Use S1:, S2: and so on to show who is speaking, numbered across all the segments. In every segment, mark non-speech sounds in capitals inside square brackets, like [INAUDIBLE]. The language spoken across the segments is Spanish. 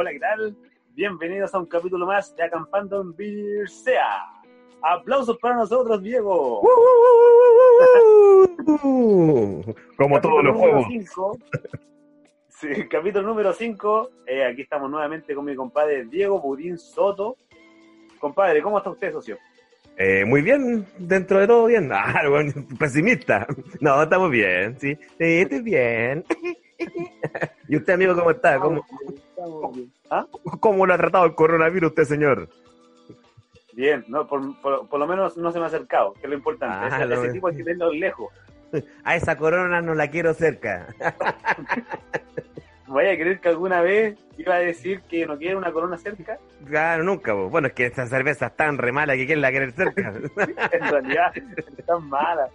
S1: Hola, ¿qué tal? Bienvenidos a un capítulo más de Acampando en Birsea. Aplausos para nosotros, Diego. [LAUGHS]
S2: Como todos los juegos.
S1: Cinco. Sí, capítulo número 5. aquí estamos nuevamente con mi compadre Diego Budín Soto. Compadre, ¿cómo está usted, socio?
S2: Eh, muy bien, dentro de todo bien. [LAUGHS] Ah, bueno, pesimista. No, estamos bien, sí. Sí, estoy bien. [LAUGHS] ¿Y usted, amigo, cómo está? ¿Cómo, ¿Ah? ¿Cómo lo ha tratado el coronavirus usted, señor?
S1: Bien, no, por, por, lo menos no se me ha acercado, que es lo importante. Ah, ese, tipo hay que tenerlo lejos. [LAUGHS]
S2: A esa corona no la quiero cerca. [LAUGHS]
S1: ¿Vaya a creer que alguna vez iba a decir que no quiere una corona cerca?
S2: Claro, nunca. Bueno, es que esa cerveza es tan re mala que quién la quiere cerca. [LAUGHS]
S1: en realidad es tan mala.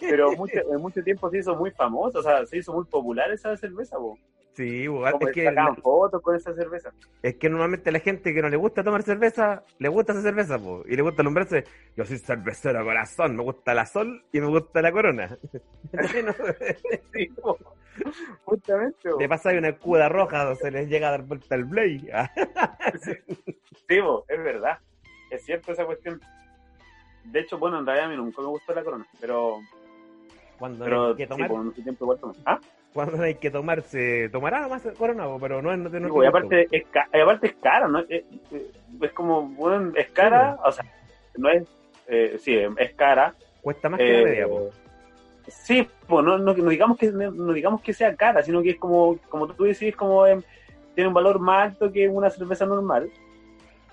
S1: Pero mucho, en mucho tiempo se hizo muy famosa, o sea, se hizo muy popular esa cerveza, vos.
S2: Sí,
S1: es que sacaban fotos con esa cerveza.
S2: Es que normalmente la gente que no le gusta tomar cerveza, le gusta esa cerveza, po, y le gusta alumbrarse. Yo soy cervecero corazón, me gusta la sol y me gusta la corona. [LAUGHS]
S1: sí, [LAUGHS] justamente.
S2: Le pasa ahí una escuda roja, se les llega a dar vuelta el blade.
S1: sí, es verdad. Es cierto esa cuestión. De hecho, bueno, en realidad a mí nunca me gustó la corona, pero...
S2: Cuando hay que tomar...
S1: Sí, tiempo igual ¿Ah?
S2: cuando hay que tomarse, tomará más corona, pero no es no,
S1: no, y aparte es, aparte es cara, ¿no? Es, como, bueno, es cara, o sea, no es, eh, sí, es cara.
S2: Cuesta más que la media,
S1: pues. Sí, pues no, no, digamos que no digamos que sea cara, sino que es como, como tú decís, como tiene un valor más alto que una cerveza normal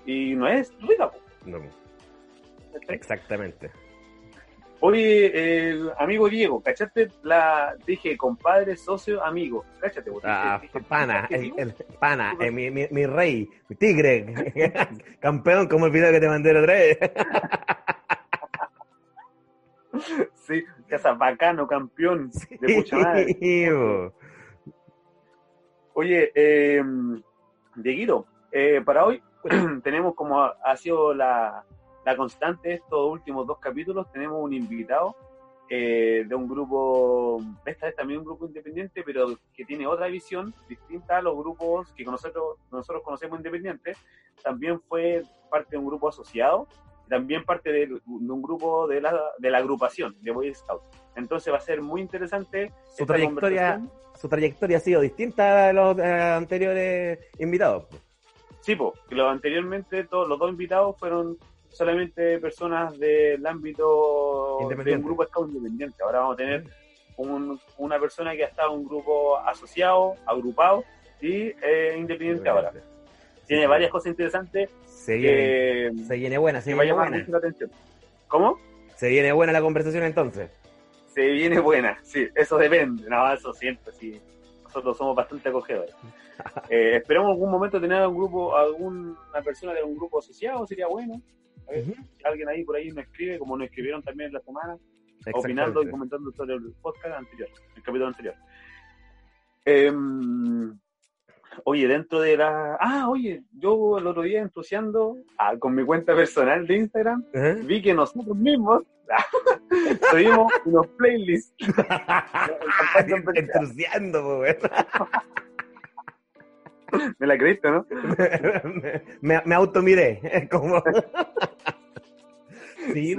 S1: y no es rica.
S2: No. Exactamente.
S1: Oye, amigo Diego, ¿cachaste la. Dije, compadre, socio, amigo. Cáchate,
S2: Ah, pana, el, pana, eh, mi, mi, mi, rey, mi tigre, [LAUGHS] campeón, como el video que te mandé el otra vez. [LAUGHS]
S1: sí, casa bacano, campeón [LAUGHS] de mucha madre. Oye, eh, Dieguito, eh, para hoy [CLEARS THROAT] tenemos como ha sido la la constante estos últimos dos capítulos tenemos un invitado eh, de un grupo, esta es también un grupo independiente, pero que tiene otra visión distinta a los grupos que nosotros, nosotros conocemos independientes. También fue parte de un grupo asociado, también parte de, un grupo de la, de la agrupación de Boy Scouts. Entonces va a ser muy interesante.
S2: Su trayectoria, su trayectoria ha sido distinta a los anteriores invitados.
S1: Sí, pues, los anteriormente todos los dos invitados fueron solamente personas del ámbito de un grupo scout independiente. Ahora vamos a tener una persona que ha estado en un grupo asociado, agrupado y eh, independiente ahora. Tiene varias cosas interesantes.
S2: Se viene, se viene buena, se viene buena.
S1: La atención. ¿Cómo?
S2: Se viene buena la conversación entonces.
S1: Se viene buena, sí, eso depende. No, eso siempre, sí. Nosotros somos bastante acogedores. [LAUGHS] eh, esperamos algún momento tener un grupo, alguna persona de un grupo asociado, sería bueno alguien ahí por ahí nos escribe, como nos escribieron también en la semana, opinando y comentando sobre el podcast anterior, el capítulo anterior. Em, oye, dentro de la... Ah, oye, yo el otro día entusiando ah, con mi cuenta personal de Instagram, vi que nosotros mismos [LAUGHS] tuvimos unos playlists. [LAUGHS]
S2: entusiando, pues, [LAUGHS]
S1: Me la creíste, ¿no? [LAUGHS]
S2: me, me automiré. [LAUGHS] Como... sí,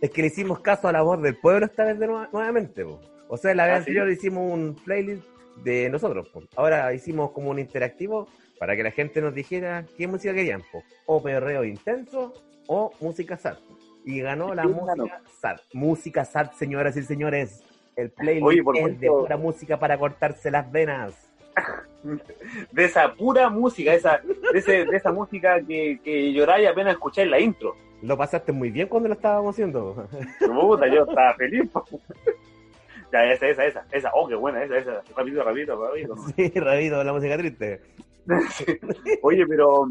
S2: es que le hicimos caso a la voz del pueblo esta vez de nuevamente. O sea, la vez ¿Ah, anterior hicimos un playlist de nosotros. Ahora hicimos como un interactivo para que la gente nos dijera qué música querían. O perreo intenso o música sad. Y ganó la música sad. Música sad, señoras y señores. El playlist es de pura música para cortarse las venas. [LAUGHS]
S1: de esa pura música, esa, de, esa música que, que lloráis apenas escucháis la intro.
S2: Lo pasaste muy bien cuando lo estábamos haciendo.
S1: Puta, yo estaba feliz. ya, esa, esa, esa, esa. Oh, qué buena, esa, esa. Rapidito, rapidito, rapidito. [LAUGHS]
S2: Sí, rapidito, la música triste.
S1: Oye, pero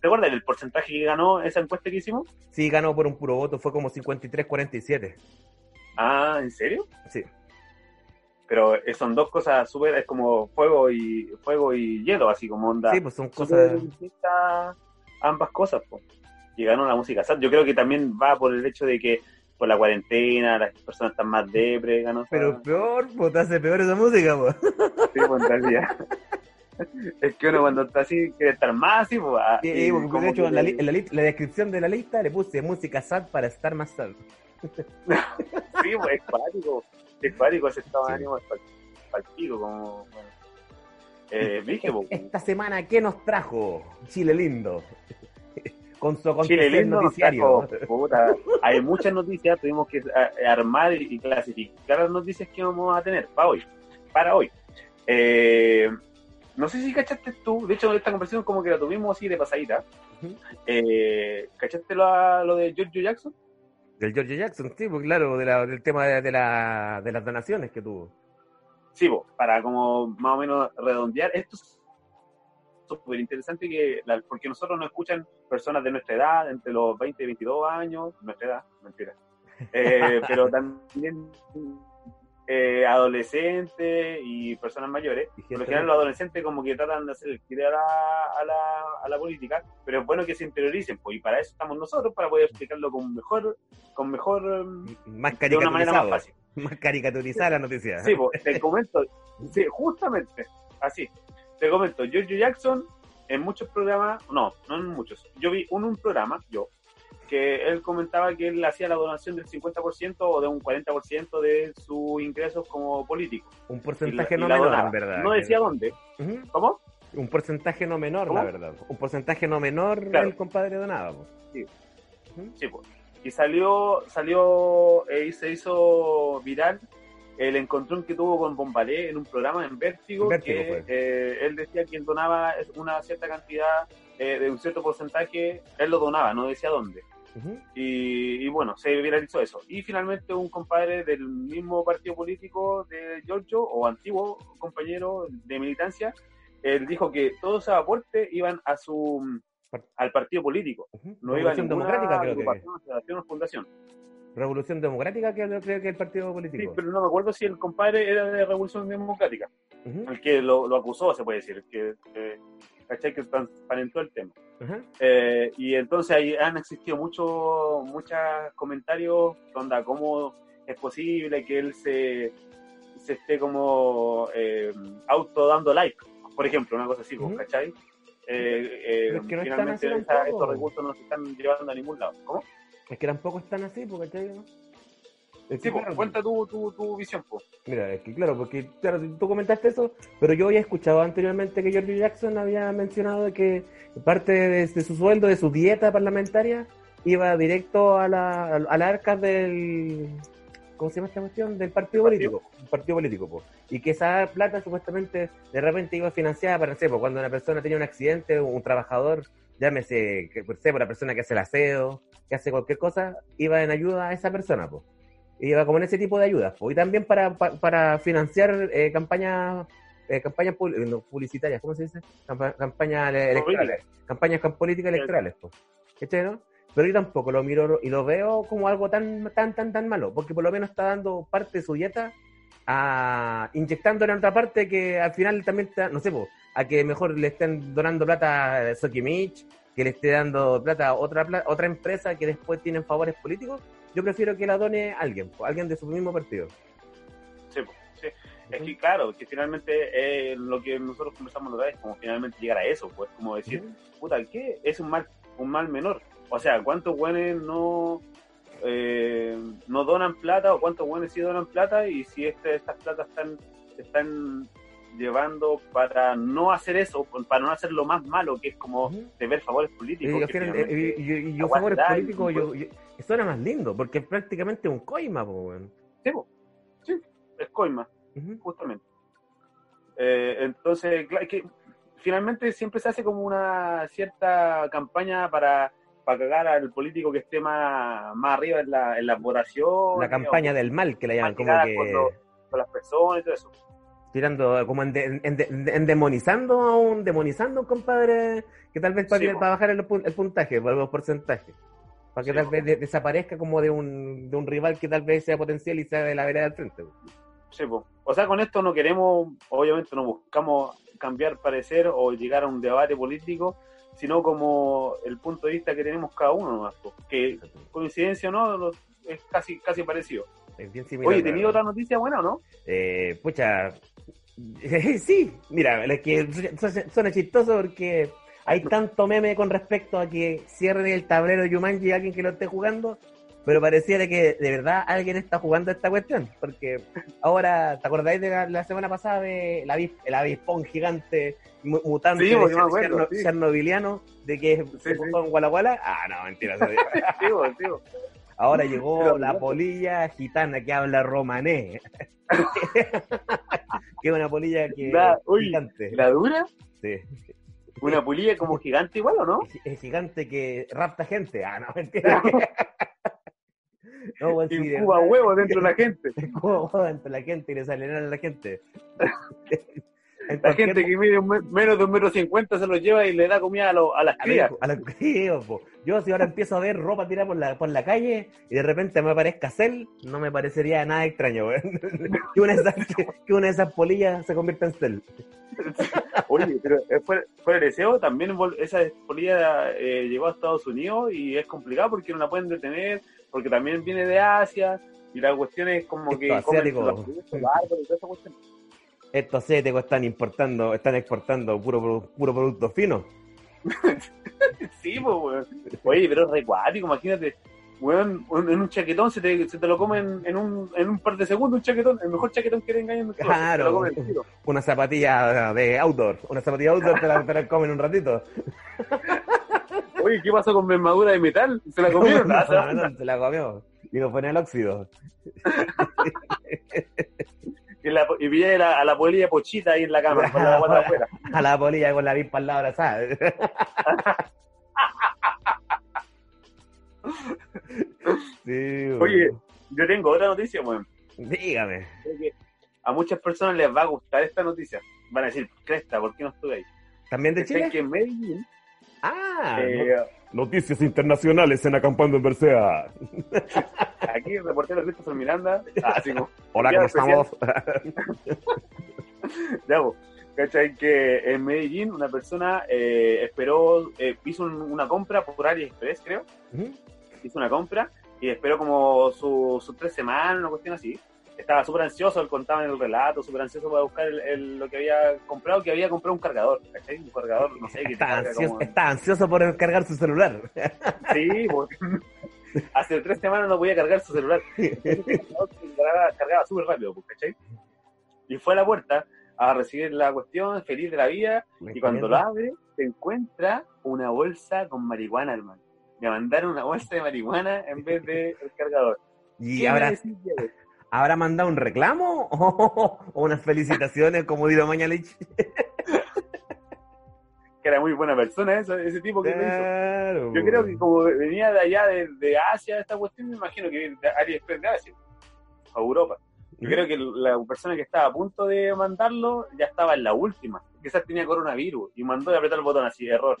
S1: ¿te acuerdas del porcentaje que ganó esa encuesta que hicimos?
S2: Sí, ganó por un puro voto, fue como 53-47.
S1: Ah, ¿en serio?
S2: Sí.
S1: Pero son dos cosas súper, es como fuego y fuego y hielo, así como onda.
S2: Sí, pues son cosas
S1: distintas ambas cosas, pues. Y ganó la música Yo creo que también va por el hecho de que por la cuarentena las personas están más depre, ganó.
S2: Pero peor, pues te hace peor esa música, pues.
S1: Sí, pues en realidad. es que uno cuando está así quiere estar más así, pues,
S2: Sí,
S1: y como
S2: de hecho
S1: que
S2: en la, en la li- la descripción de la lista le puse música sad para estar más sad. [LAUGHS]
S1: Sí, pues, es Es cuático ese estado de
S2: Sí.
S1: ánimo, es pal- palpito, como. Bueno. [LAUGHS] Eh, dije,
S2: Esta semana, ¿qué nos trajo Chile lindo? [LAUGHS] Con su
S1: Chile lindo, nos
S2: noticiario.
S1: trajo, puta, hay muchas noticias, tuvimos que a- armar y, clasificar las noticias que vamos a tener para hoy. Para hoy. Eh, no sé si cachaste tú, de hecho esta conversación como que la tuvimos así de pasadita. Eh, ¿Cachaste lo, a- lo de George Jackson?
S2: Del George Jackson, sí, pues claro, de la- del tema de, de la, de las donaciones que tuvo.
S1: Sí, po, para como más o menos redondear, esto es súper interesante que, la- porque nosotros nos escuchan personas de nuestra edad, entre los 20 y 22 años, nuestra edad, mentira, [LAUGHS] Eh, pero también eh, adolescentes y personas mayores.
S2: Y
S1: Por lo general los adolescentes como que tratan de hacer el a la, a, la, a la política, pero es bueno que se interioricen, pues, y para eso estamos nosotros, para poder explicarlo con mejor, con mejor, mm,
S2: más
S1: de una manera más fácil. [LAUGHS]
S2: Más caricaturizada la noticia.
S1: Sí, pues, te [LAUGHS] comento, sí, justamente, así. Te comento, George Jackson en muchos programas, no, no en muchos, yo vi un, un programa, yo, que él comentaba que él hacía la donación del 50% o de un 40% de sus ingresos como político.
S2: Un
S1: Y
S2: porcentaje
S1: la-
S2: no menor, verdad.
S1: No decía dónde. ¿Cómo?
S2: Un porcentaje no menor,
S1: ¿Cómo?
S2: la verdad. Un porcentaje no menor
S1: Claro.
S2: el compadre donaba. pues.
S1: Sí. Sí, pues. Y salió, salió eh, y se hizo viral el encontrón que tuvo con Bombalé en un programa en Vértigo,
S2: Vértigo
S1: que
S2: fue.
S1: eh, él decía que él donaba una cierta cantidad eh, de un cierto porcentaje, él lo donaba, no decía dónde. Y, y bueno, se viralizó eso. Y finalmente un compadre del mismo partido político de Giorgio, o antiguo compañero de militancia, él dijo que todos esos aportes iban a su al partido político.
S2: Ujú.
S1: No iba a ninguna
S2: Democrática, creo que.
S1: asociación o fundación.
S2: Revolución Democrática, que creo que el partido
S1: Sí,
S2: político.
S1: pero no me acuerdo si el compadre era de Revolución Democrática,
S2: Ujú.
S1: el que lo, lo acusó, se puede decir, que, que, ¿cachai? que transparentó el tema. Eh, y entonces ahí han existido muchos muchos comentarios, onda, cómo es posible que él se, se esté como eh, auto dando like, por ejemplo, una cosa así, pues,
S2: Ujú.
S1: ¿cachai? Eh, eh,
S2: es que no están
S1: finalmente
S2: tampoco.
S1: estos recursos no se están llevando a ningún lado. ¿Cómo?
S2: Es que tampoco están así, porque ¿cachai? Es que,
S1: Sí, pues,
S2: claro,
S1: cuenta tu, tu, tu visión, pues.
S2: Mira, es que claro, porque claro, tú comentaste eso, pero yo había escuchado anteriormente que George Jackson había mencionado que parte de, de su sueldo, de su dieta parlamentaria, iba directo a, la, a las arcas del. ¿Cómo se llama esta cuestión? Del partido
S1: ¿Partido?
S2: político. Partido político, po. Y que esa plata supuestamente de repente iba financiada para, no sé, po, cuando una persona tenía un accidente, un trabajador, llámese, que, por sé, por la persona que hace el aseo, que hace cualquier cosa, iba en ayuda a esa persona, pues y iba como en ese tipo de ayudas. Y también para, pa- para financiar eh, campañas eh, campañas no, publicitarias, ¿cómo se dice? Campa- campañas ele- electorales. Campañas cam- políticas electorales. ¿Cachai, no? Pero yo tampoco lo miro y lo veo como algo tan, tan, tan, tan malo, porque por lo menos está dando parte de su dieta a inyectándole en otra parte que al final también está, no sé, a que mejor le estén donando plata a Soki Mitch, que le esté dando plata a otra, otra empresa que después tienen favores políticos. Yo prefiero que la done alguien, po, alguien de su mismo partido.
S1: Sí, pues, sí. Es que claro, que finalmente eh, lo que nosotros conversamos la otra vez, como finalmente llegar a eso, pues como decir, puta, ¿qué? Es un mal, un mal menor. O sea, ¿cuántos buenos no, eh, no donan plata o cuántos buenos sí donan plata? Y si este, estas platas están, están llevando para no hacer eso, para no hacer lo más malo, que es como deber favores
S2: Y,
S1: políticos.
S2: al
S1: que
S2: eh, y- y- y favores
S1: y-
S2: políticos, yo, yo- suena más lindo, porque es prácticamente un coima, po, weón.
S1: Sí. Sí, es coima.
S2: Ujú.
S1: justamente. Eh, entonces, claro, es que finalmente siempre se hace como una cierta campaña para, para cagar al político que esté más, más arriba en la, en las votaciones.
S2: La campaña
S1: o
S2: del mal, que la llaman, como que
S1: con, los- con las personas y todo eso.
S2: Tirando, como en, de- en, de- en demonizando a un, demonizando a un compadre que tal vez para,
S1: Sí,
S2: para bajar el, el puntaje, para los porcentajes. Para que
S1: Sí,
S2: tal vez de- desaparezca como de un, de un rival que tal vez sea potencial y sea de la vereda del frente.
S1: Sí, po. O sea, con esto no queremos, obviamente no buscamos cambiar parecer o llegar a un debate político, sino como el punto de vista que tenemos cada uno nomás, po. que coincidencia o no, es casi, casi parecido.
S2: Es bien similar.
S1: Oye, ¿tenía otra noticia buena o no?
S2: Eh, pucha, [LAUGHS] Sí, mira, es que suena chistoso porque hay tanto meme con respecto a que cierren el tablero de Yumanji a alguien que lo esté jugando, pero pareciera que de verdad alguien está jugando esta cuestión, porque ahora, ¿te acordáis de la, semana pasada de la, el avispón gigante mutante
S1: sí, acuerdo,
S2: chernobiliano de que se puso en Walla Ah, no, mentira. [LAUGHS] sí, ahora llegó la polilla gitana que habla romané. [LAUGHS] que es una polilla que
S1: la, gigante. ¿La dura?
S2: Sí.
S1: ¿Una polilla como gigante igual o no?
S2: Es gigante que rapta gente. Ah, no, mentira. [LAUGHS]
S1: No, bueno, incuba huevos dentro de la gente. [LAUGHS]
S2: Incuba huevos dentro de la gente y le salen a la gente.
S1: la gente que mide menos de un metro cincuenta se los lleva y le da comida a, lo, a las crías.
S2: A, crías, Yo si ahora empiezo a ver ropa tirada por la, por la calle y de repente me aparezca Cell, no me parecería nada extraño, [LAUGHS] que, una de esas, que, una de esas polillas se convierta en Cell. [LAUGHS]
S1: Oye, pero fue, fue el deseo, también esa polilla eh, llegó a Estados Unidos y es complicado porque no la pueden detener, porque también viene de Asia y la cuestión es como que
S2: estos asiáticos están importando, están exportando puro, puro producto fino. [LAUGHS]
S1: sí, pues, weón. Oye, pero es recuático, imagínate, weón, en un chaquetón se te, se te lo comen en un, en un par de segundos, un chaquetón, el mejor chaquetón que tenga en
S2: Claro, una zapatilla de outdoor, una zapatilla outdoor te la, te la comen un ratito.
S1: Oye, ¿qué pasó con mi armadura de metal? ¿Se la comieron? [LAUGHS]
S2: no, no, no, se la comió. Y lo pone el óxido. [LAUGHS]
S1: y, la, y pillé a la polilla pochita ahí en la cama, con la [LAUGHS] guata afuera.
S2: A la polilla con la vispa al lado ¿sabes? [LAUGHS]
S1: sí, Oye, yo tengo otra noticia, weón.
S2: Dígame.
S1: A muchas personas les va a gustar esta noticia. Van a decir, Cresta, ¿por qué no estuve ahí?
S2: ¿También de Chile?
S1: que en Medellín
S2: Ah, eh, noticias internacionales en Acampando en Bercea.
S1: Aquí el reportero Christopher Miranda. Ah,
S2: Hola, ¿cómo estamos? [LAUGHS]
S1: ya, vos. ¿Cachai? Que en Medellín una persona eh, esperó, eh, hizo una compra por AliExpress, creo. Hizo una compra y esperó como sus tres semanas, una cuestión así estaba súper ansioso, él contaba en el relato, súper ansioso para buscar el, lo que había comprado, que había comprado un cargador, ¿cachai? Un cargador, no sé, que
S2: está, ansioso, está ansioso por cargar su celular.
S1: Sí, porque [LAUGHS] hace tres semanas no podía cargar su celular. [LAUGHS] cargaba, cargaba súper rápido, pues, ¿cachai? Y fue a la puerta a recibir la cuestión, feliz de la vida, y cuando lo abre, se encuentra una bolsa con marihuana, hermano. Le mandaron una bolsa de marihuana en vez de el cargador.
S2: Y ahora, ¿Habrá mandado un reclamo [LAUGHS] o, unas felicitaciones como Dilo Mañalich? [LAUGHS]
S1: que era muy buena persona ese tipo que hizo. Yo creo que como venía de allá, de, Asia, esta cuestión, me imagino que viene de AliExpress de Asia, a Europa. Yo creo que la persona que estaba a punto de mandarlo ya estaba en la última. Quizás tenía coronavirus y mandó de apretar el botón así, error.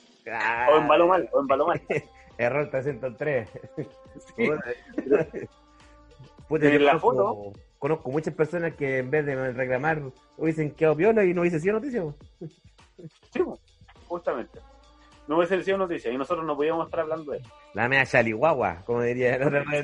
S1: O embaló mal, o embaló mal. [LAUGHS]
S2: error 303. Sí.
S1: Puta, en la foto.
S2: Conozco muchas personas que en vez de reclamar hubiesen quedado piola y no hubiese sido noticia.
S1: Sí, justamente. No hubiese sido noticia y nosotros no podíamos estar hablando de eso.
S2: La mea chalihuahua, como diría el otro [LAUGHS]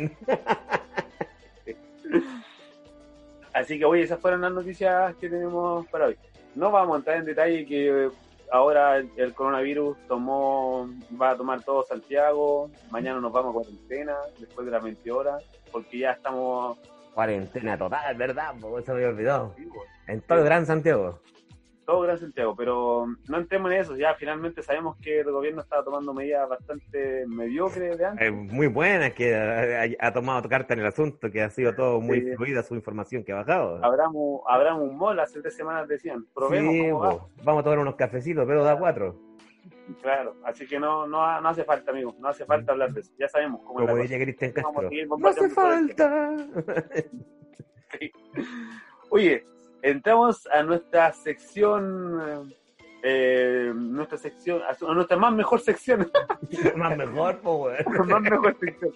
S1: Así que, oye, esas fueron las noticias que tenemos para hoy. No vamos a entrar en detalle que ahora el coronavirus tomó, va a tomar todo Santiago, mañana nos vamos a cuarentena, después de las 20 horas, porque ya estamos...
S2: Cuarentena total, ¿verdad? Porque se me había olvidado. en todo el Gran Santiago
S1: todo Gran Santiago, pero no entremos en eso, ya finalmente sabemos que el gobierno estaba tomando medidas bastante mediocres de antes.
S2: muy buenas, que ha, tomado carta en el asunto, que ha sido todo muy fluida su información que ha bajado.
S1: Abramos, un mall hace tres semanas decían, probemos
S2: Vamos a tomar unos cafecitos, pero da cuatro.
S1: Claro, así que no, no, no hace falta, amigo, no hace falta hablar de eso, ya sabemos
S2: cómo Como diría Cristian Castro, no hace falta. [LAUGHS]
S1: Oye, entramos a nuestra sección, eh, nuestra sección, a nuestra más mejor sección. [LAUGHS]
S2: más mejor, pues, [LAUGHS]
S1: Más mejor sección.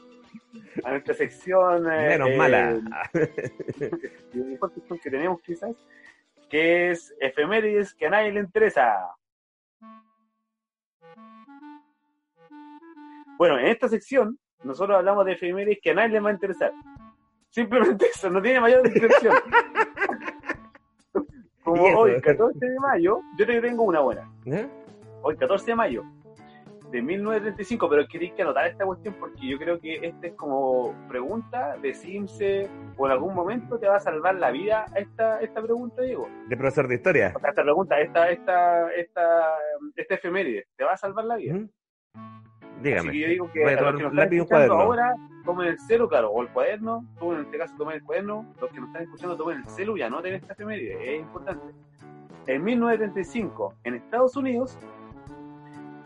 S1: A nuestra sección.
S2: Eh, Menos mala.
S1: la mejor sección que tenemos, quizás, que es efemérides que a nadie le interesa. Bueno, en esta sección, nosotros hablamos de efemérides que a nadie le va a interesar. Simplemente eso, no tiene mayor [LAUGHS] descripción. Como hoy, 14 de mayo, yo te tengo una buena.
S2: ¿Eh?
S1: Hoy, 14 de mayo de 1935, pero queréis que anotar esta cuestión porque yo creo que esta es como pregunta de Simse o en algún momento te va a salvar la vida esta, esta pregunta, Diego.
S2: De profesor de historia.
S1: O sea, esta pregunta, esta, esta, esta, esta efeméride, te va a salvar la vida.
S2: Dígame.
S1: Así que yo digo que
S2: a
S1: los nos están escuchando ahora, tomen el celu, claro, o el cuaderno, tú en este caso tomen el cuaderno, los que nos están escuchando tomen el celu y anoten esta efeméride, es importante. En 1935, en Estados Unidos,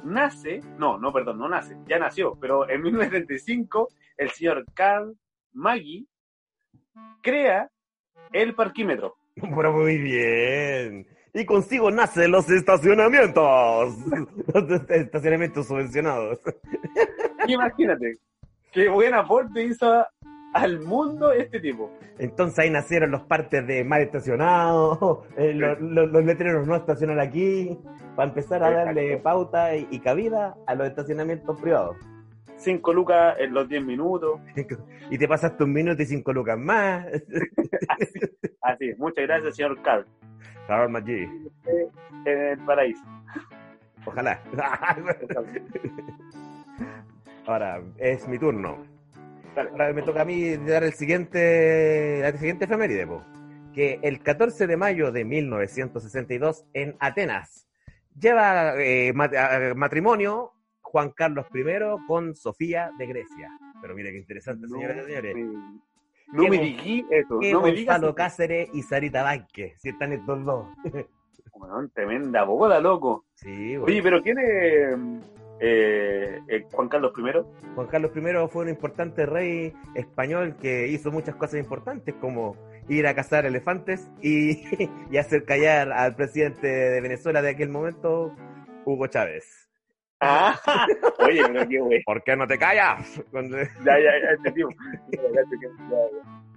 S1: nace, no, no, perdón, no nace, ya nació, pero en 1935, el señor Carl Maggi crea el parquímetro. [LAUGHS]
S2: Pero muy bien. Y consigo nacen los estacionamientos. [LAUGHS] Los estacionamientos subvencionados.
S1: Imagínate, qué buen aporte hizo al mundo este tipo.
S2: Entonces ahí nacieron los partes de mal estacionado, [LAUGHS] eh, los, los- los letreros no estacionar aquí, para empezar a darle
S1: Exacto.
S2: pauta y, y cabida a los estacionamientos privados.
S1: Cinco lucas en los 10 minutos. [LAUGHS]
S2: Y te pasaste un minuto y cinco lucas más. [LAUGHS]
S1: Así, muchas gracias, señor Carl.
S2: Carol Maggi,
S1: En el paraíso.
S2: ojalá. Ahora, es mi turno.
S1: Dale.
S2: Ahora me toca a mí dar el siguiente, la siguiente efeméride, po. que el 14 de mayo de 1962 en Atenas lleva eh, mat- matrimonio Juan Carlos I con Sofía de Grecia. Pero mire qué interesante, señoras y señores.
S1: me- no me dijí eso.
S2: Que
S1: No me digas.
S2: Cáceres y Sarita Vázquez, si están estos dos. [LAUGHS]
S1: Weón, tremenda boda, loco.
S2: Sí, bueno.
S1: Oye, pero ¿quién es eh, eh, Juan Carlos I?
S2: Juan Carlos I fue un importante rey español que hizo muchas cosas importantes, como ir a cazar elefantes y, [LAUGHS] y hacer callar al presidente de Venezuela de aquel momento, Hugo Chávez.
S1: Ah, [LAUGHS] oye, pero qué wey.
S2: ¿Por qué no te callas?
S1: Ya, ya, ya, este tipo.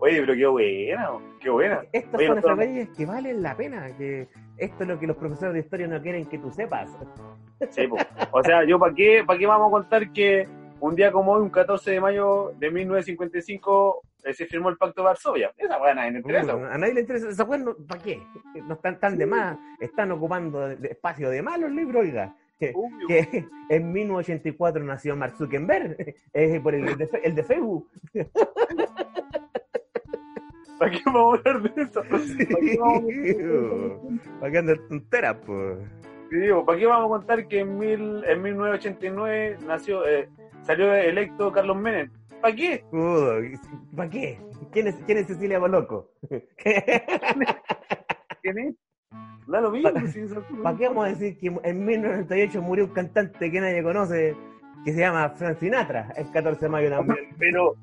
S1: Oye, pero qué buena, qué buena.
S2: Estas
S1: Oye,
S2: son
S1: nosotros-
S2: efemérides que valen la pena, que esto es lo que los profesores de historia no quieren que tú sepas.
S1: Sí. O sea, yo para qué, para qué vamos a contar que un día como hoy, un 14 de mayo de 1955, eh, se firmó el Pacto de Varsovia. Esa buena, en interesa.
S2: Uh, a nadie le interesa esa cuestión, ¿para qué? No están tan de más, están ocupando de- de espacio de más los libros, oiga. Que, en 1984 nació Mark Zuckerberg, [LAUGHS] eh, por el de, Fe- el de Facebook. [LAUGHS]
S1: ¿Para qué vamos a hablar de eso? ¿Para qué?
S2: ¿Para andar tonteras, pues?
S1: Digo, ¿para qué vamos a contar que en, mil, en 1989 nació, eh, salió electo Carlos Menem? ¿Para qué?
S2: ¿Para qué? ¿Quién es, quién es Cecilia Boloco? [LAUGHS]
S1: ¿Quién es? Da lo mismo.
S2: Pa-
S1: si eso-
S2: ¿Para qué vamos a decir que en 1998 murió un cantante que nadie conoce, que se llama Frank Sinatra, el 14 de mayo también? [LAUGHS]
S1: Pero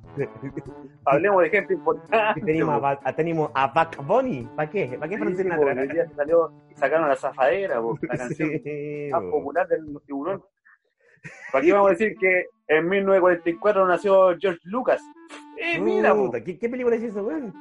S1: hablemos de gente importante.
S2: Tenemos a, tenemos a Buck Bunny. ¿Para qué? ¿Para qué
S1: Sí,
S2: Frank
S1: po,
S2: Sinatra?
S1: hoy día salió, sacaron la zafadera, po, la [LAUGHS] canción
S2: Sí,
S1: más
S2: po.
S1: popular del tiburón. ¿Para qué vamos a decir que en 1944 nació George Lucas? Eh, mira, po.
S2: ¿qué, qué película es eso, weón?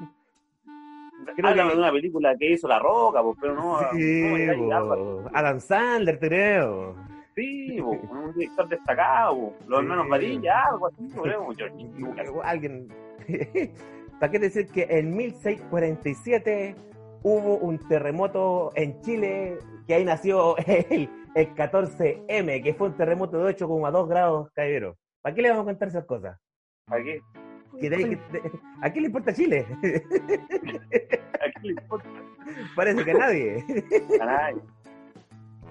S2: creo
S1: Háblame
S2: que-
S1: de una película que hizo La Roca, po, pero no.
S2: Sí,
S1: no
S2: po. Adam Sandler, creo.
S1: Sí, [LAUGHS] un director destacado, po. los
S2: Sí.
S1: hermanos Varilla, algo así, George Lucas. [LAUGHS]
S2: Alguien. [LAUGHS] ¿Para qué decir que en 1647 hubo un terremoto en Chile que ahí nació el, el 14M, que fue un terremoto de 8,2 grados cayeron? ¿Para qué le vamos a contar esas cosas?
S1: ¿Para qué?
S2: Que de ahí que- de- ¿A quién le importa Chile?
S1: ¿A quién le importa?
S2: Parece que a nadie.
S1: A nadie.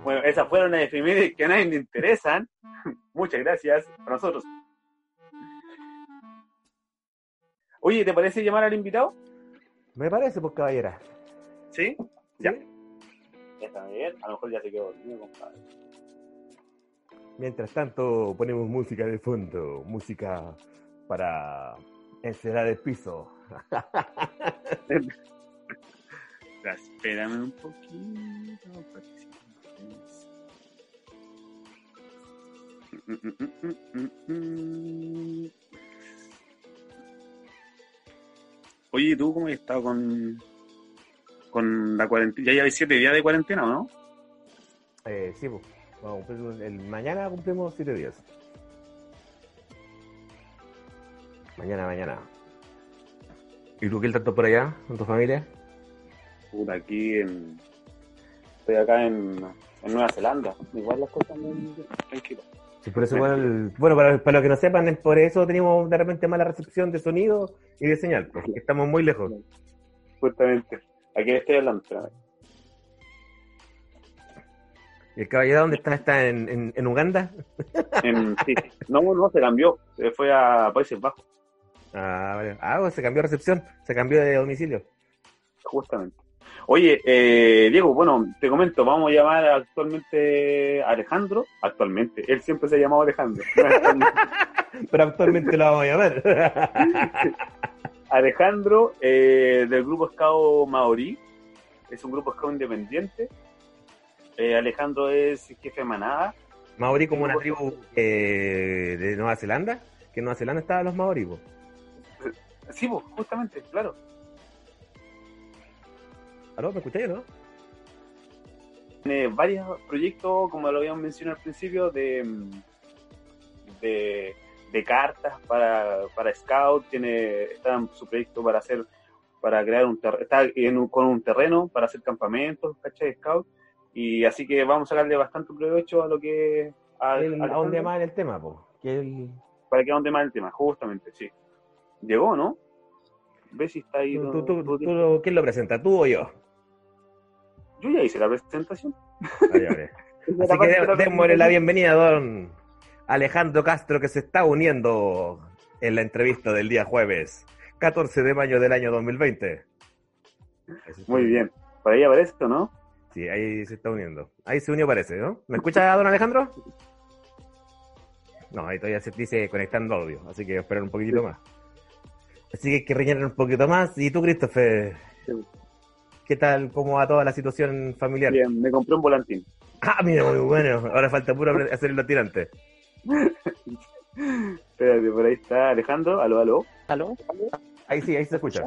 S1: Bueno, esas fueron las efemérides que a nadie le interesan. [LAUGHS] Muchas gracias a nosotros. Oye, ¿te parece llamar al invitado?
S2: Me parece, pues, caballera.
S1: ¿Sí? Ya.
S2: ¿Sí?
S1: Déjame ver, a lo mejor ya se quedó dormido, compadre.
S2: Mientras tanto, ponemos música de fondo, música para encerrar el piso.
S1: Ya, [LAUGHS] Espérame un poquito. empiece. Oye, ¿tú cómo has estado con, con la cuarentena? Ya llevas siete días de cuarentena, ¿o no?
S2: Eh, sí, pues. El, mañana cumplimos siete días. Mañana, mañana. ¿Y tú qué tanto por allá, con tu familia?
S1: Puta, aquí en, Estoy acá en, en Nueva Zelanda. Igual las cosas muy tranquilas.
S2: Sí, por eso, bueno, bueno para, para, los que no sepan, por eso tenemos de repente mala recepción de sonido y de señal, porque estamos muy lejos.
S1: Justamente. Aquí estoy hablando.
S2: ¿Y el caballero dónde está? ¿Está en, en, en Uganda?
S1: En, sí. No, no, se cambió. Se fue a Países Bajos.
S2: Ah, vale. Ah, pues se cambió de recepción. Se cambió de domicilio.
S1: Justamente. Oye, eh, Diego, bueno, te comento, vamos a llamar actualmente a Alejandro. Actualmente, él siempre se ha llamado Alejandro. [LAUGHS]
S2: Pero actualmente lo vamos a llamar. [LAUGHS]
S1: Alejandro, eh, del grupo Scout Maorí. Es un grupo Scout independiente. Eh, Alejandro es jefe de manada.
S2: Maorí como una tribu eh, de Nueva Zelanda. Que en Nueva Zelanda estaban los Maorí.
S1: Sí, pues, justamente, claro.
S2: ¿Aló? ¿Me escucháis no?
S1: Tiene varios proyectos, como lo habíamos mencionado al principio, de, de, de cartas para, para Scout. Tiene, está en su proyecto para hacer, para crear un terreno, está en un, con un terreno para hacer campamentos, ¿cachai? Scout. Y así que vamos a darle bastante provecho a lo que...
S2: A, el, a dónde más en el tema, po. Que el...
S1: Para que a dónde más el tema, justamente, sí. Llegó, ¿no? ¿Ves si está ahí?
S2: ¿Tú, tú, tú, tú, tú ¿Quién lo presenta, tú o yo?
S1: Yo ya hice la presentación.
S2: Vale. [LAUGHS] Así que démosle la bienvenida a don Alejandro Castro, que se está uniendo en la entrevista del día jueves, 14 de mayo del año 2020.
S1: Muy bien. ¿Por ahí aparece no?
S2: Sí, ahí se está uniendo. Ahí se unió, parece, ¿no? ¿Me escucha, don Alejandro? No, ahí todavía se dice conectando audio, así que esperar un poquitito más. Así que hay que rellenar un poquito más. ¿Y tú, Christopher? Sí. ¿Qué tal? ¿Cómo va toda la situación familiar?
S1: Bien, me compré un volantín.
S2: Ah, mira, muy bueno. Ahora falta puro hacer el tirante.
S1: Espérate, por ahí está Alejandro. Aló, aló.
S3: ¿Aló?
S2: Ahí sí, ahí se escucha.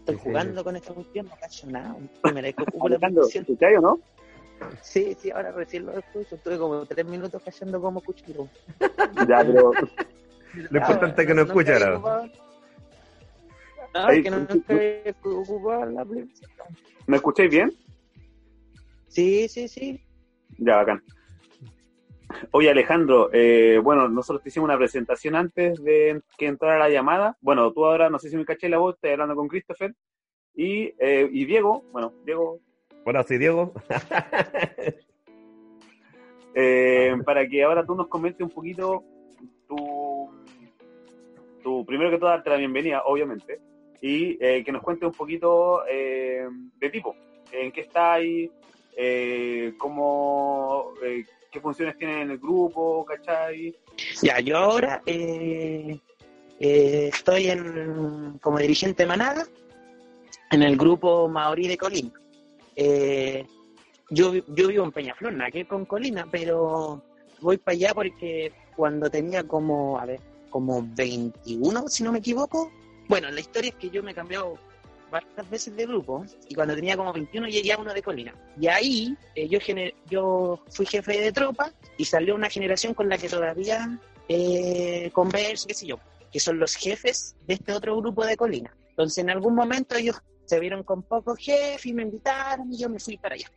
S3: Estoy
S2: Sí,
S3: jugando
S2: sí.
S3: con esta cuestión, no cacho nada. Ocupo la
S1: Alejandro. ¿escucháis o no?
S3: Sí, sí, ahora recién lo escucho. Estuve como tres minutos cachando cómo escucharlo.
S1: Ya, pero
S2: Lo importante es que no escucha ahora.
S3: No,
S1: Ahí,
S3: que no nunca he ocupado la.
S1: ¿me escucháis bien?
S3: Sí, sí, sí.
S1: Ya, bacán. Oye, Alejandro, eh, bueno, nosotros te hicimos una presentación antes de que entrara la llamada. Bueno, tú ahora, no sé si me caché la voz, estoy hablando con Christopher. Y, eh, y Diego, bueno, Diego,
S2: Bueno, soy Diego. [LAUGHS]
S1: eh, para que ahora tú nos comentes un poquito tu, tu primero que todo, darte la bienvenida, obviamente, y eh, que nos cuentes un poquito eh, de tipo, en qué estáis, eh, cómo, eh, qué funciones tienen en el grupo, ¿cachai?
S3: Ya, yo ahora eh, eh, estoy en, como dirigente de manada en el grupo Maorí de Colina. Yo, yo vivo en Peñaflor, nada que con Colina, pero voy para allá porque cuando tenía como, a ver, como 21, si no me equivoco. Bueno, la historia es que yo me he cambiado varias veces de grupo y cuando tenía como 21 llegué a uno de Colina. Y ahí eh, yo, gener- yo fui jefe de tropa y salió una generación con la que todavía eh, converso, qué sé yo, que son los jefes de este otro grupo de Colina. Entonces en algún momento ellos se vieron con pocos jefes y me invitaron y yo me fui para allá.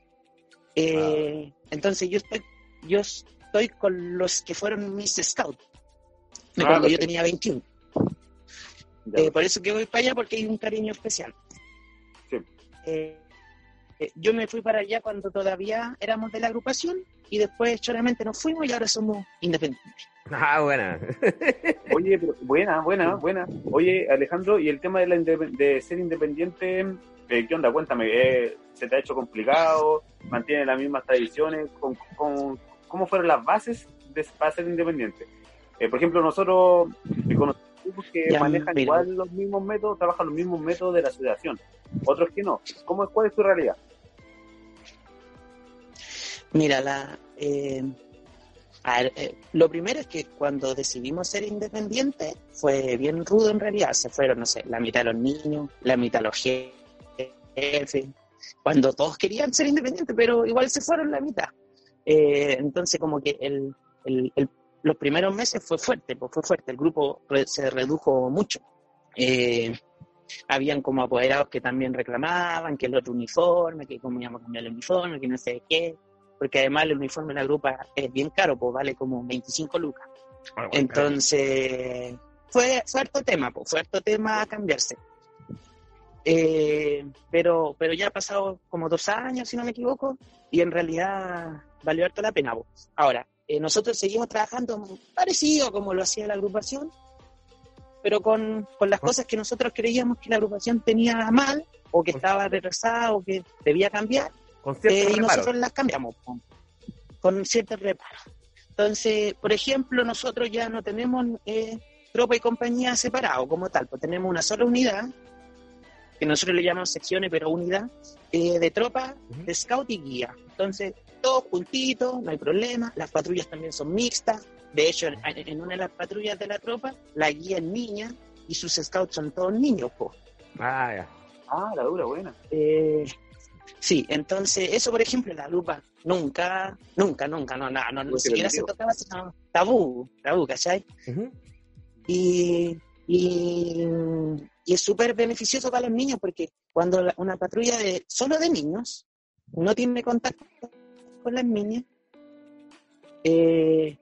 S3: Eh, Entonces yo estoy, yo estoy con los que fueron mis scouts de
S1: Ah,
S3: cuando yo tenía 21. Eh, por eso que voy para allá, porque hay un cariño especial.
S1: Sí.
S3: Eh, eh, yo me fui para allá cuando todavía éramos de la agrupación y después solamente nos fuimos y ahora somos independientes.
S2: Ah, buena. [LAUGHS]
S1: Oye, pero buena, buena, buena. Oye, Alejandro, y el tema de, la de ser independiente, eh, ¿qué onda? Cuéntame, eh, ¿se te ha hecho complicado? ¿Mantiene las mismas tradiciones? ¿Con, con- cómo fueron las bases de, para ser independiente? Eh, por ejemplo, nosotros eh, grupos que
S3: Ya,
S1: manejan
S3: mira.
S1: igual los mismos métodos, trabajan los mismos métodos de la asociación. Otros que no. ¿Cómo, ¿Cuál es tu realidad?
S3: Mira, la, eh, a ver, eh, lo primero es que cuando decidimos ser independientes fue bien rudo en realidad. Se fueron, no sé, la mitad de los niños, la mitad de los jefes, cuando todos querían ser independientes, pero igual se fueron la mitad. Eh, entonces, como que el, el- el- los primeros meses fue fuerte, pues fue fuerte. El grupo re- se redujo mucho. Eh, habían como apoderados que también reclamaban que el otro uniforme, que cómo íbamos a cambiar el uniforme, que no sé qué, porque además el uniforme de la grupa es bien caro, pues vale como 25 lucas. Ah, Entonces, fue, fue harto tema, pues, fue harto tema a cambiarse. Eh, pero, pero ya ha pasado como dos años, si no me equivoco, y en realidad valió harto la pena. Pues. Ahora, eh, nosotros seguimos trabajando parecido como lo hacía la agrupación, pero con, con las cosas que nosotros creíamos que la agrupación tenía mal, o que estaba retrasada, o que debía cambiar, eh, y nosotros las cambiamos con, con ciertos reparos. Entonces, por ejemplo, nosotros ya no tenemos eh, tropa y compañía separado como tal, pues tenemos una sola unidad, que nosotros le llamamos secciones, pero unidad, eh, de tropa, de scout y guía. Entonces, todos juntitos, no hay problema, las patrullas también son mixtas, de hecho, en, una de las patrullas de la tropa, la guía es niña y sus scouts son todos niños, pues.
S1: Ah, ya. Ah, la dura, buena.
S3: Eh, sí, entonces, eso por ejemplo, la lupa nunca, nunca, nunca, no, no, no, ni siquiera se tocaba, sino tabú, tabú, ¿cachai? y, y, es súper beneficioso para los niños porque cuando una patrulla de solo de niños no tiene contacto con las niñas, eh,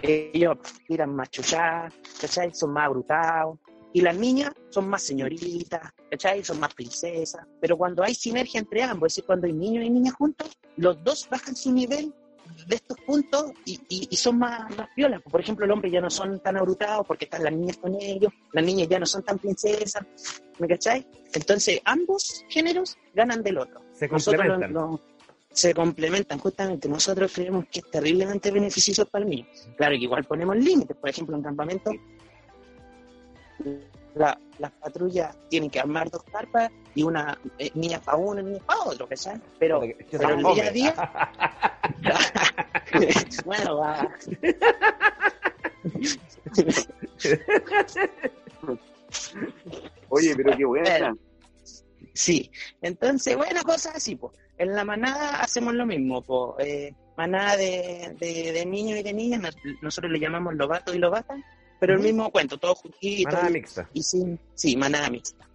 S3: ellos tiran más chuchadas, ¿cachai? Son más brutados. Y las niñas son más señoritas, ¿cachai? Son más princesas. Pero cuando hay sinergia entre ambos, es decir, cuando hay niños y niñas juntos, los dos bajan su nivel de estos puntos y, y, son más, más violas. Por ejemplo, el hombre ya no son tan abrutados porque están las niñas con ellos, las niñas ya no son tan princesas, ¿me cachai? Entonces, ambos géneros ganan del otro.
S2: Se complementan.
S3: Se complementan, justamente. Nosotros creemos que es terriblemente beneficioso para el niño. Claro que igual ponemos límites, por ejemplo, en campamento la, las patrullas tienen que armar dos carpas y una eh, niña para uno y niña para otro, ¿sabes? Pero, pero el día a día. [LAUGHS] bueno, va.
S1: Oye, pero qué buena.
S3: Sí, entonces, bueno, cosas así, pues. En la manada hacemos lo mismo, pues. Eh, manada de, de, de, niños y de niñas, nosotros le llamamos lobato y lobata, pero el mismo cuento, todo juntito.
S2: Manada mixta.
S3: Y sin, sí, manada mixta.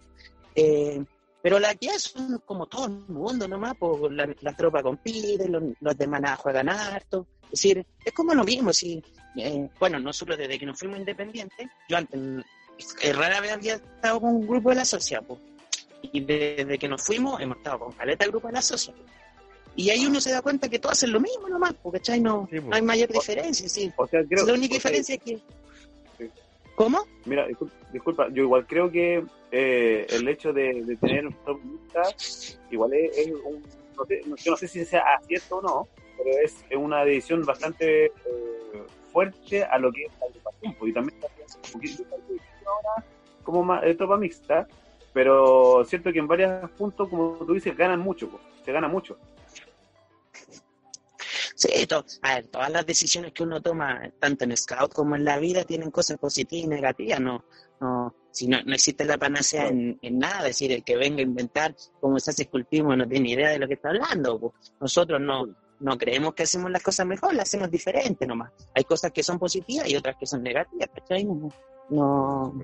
S3: Eh, pero la que es como todo el mundo nomás, pues la, la tropa compite, los, los, de manada juegan harto. Es decir, es como lo mismo, si, eh, bueno, nosotros desde que nos fuimos independientes, yo antes eh, rara vez había estado con un grupo de la sociedad, pues. Y desde que nos fuimos hemos estado con caleta el grupo de la sociedad. Y ahí uno se da cuenta que todos hacen lo mismo nomás, porque no, no hay mayor diferencia. Sí. O sea, creo, la única diferencia es que ¿Cómo?
S1: Mira, disculpa, yo igual creo que eh, el hecho de, tener un top igual es, un. No sé, yo no sé si sea acierto o no, pero es, una decisión bastante eh, fuerte a lo que es la agrupación. Y también ahora como más, eh, tropa mixta, pero siento que en varios puntos, como tú dices, ganan mucho, pues, se gana mucho.
S3: Sí, a ver, todas las decisiones que uno toma, tanto en Scout como en la vida, tienen cosas positivas y negativas. No, no, si no, no existe la panacea en, nada, es decir, el que venga a inventar cómo se hace escultismo no tiene idea de lo que está hablando. Nosotros no, no creemos que hacemos las cosas mejor, las hacemos diferente nomás. Hay cosas que son positivas y otras que son negativas, ¿cachai? No. no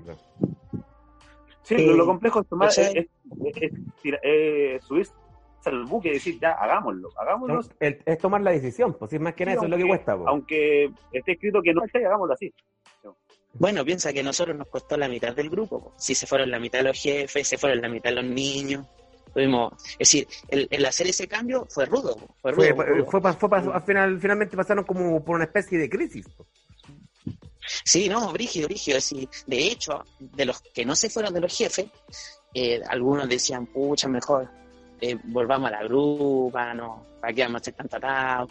S1: sí, lo eh, complejo es tomar, es, es, subir el buque y decir, ya, hagámoslo, hagámoslo.
S2: es tomar la decisión, pues si más que nada eso es lo que cuesta. Pues.
S1: Aunque esté escrito que no esté, hagámoslo así.
S3: Bueno, piensa que a nosotros nos costó la mitad del grupo. Si se fueron la mitad los jefes, se fueron la mitad los niños. Tuvimos, es decir, el, hacer ese cambio fue rudo. Fue, rudo,
S2: fue, fue, al final, finalmente pasaron como por una especie de crisis.
S3: Sí, no, brígido, brígido. de hecho, de los que no se fueron de los jefes, eh, algunos decían, pucha, mejor eh, volvamos a la grupa, no, para que vamos a ser tan tratados.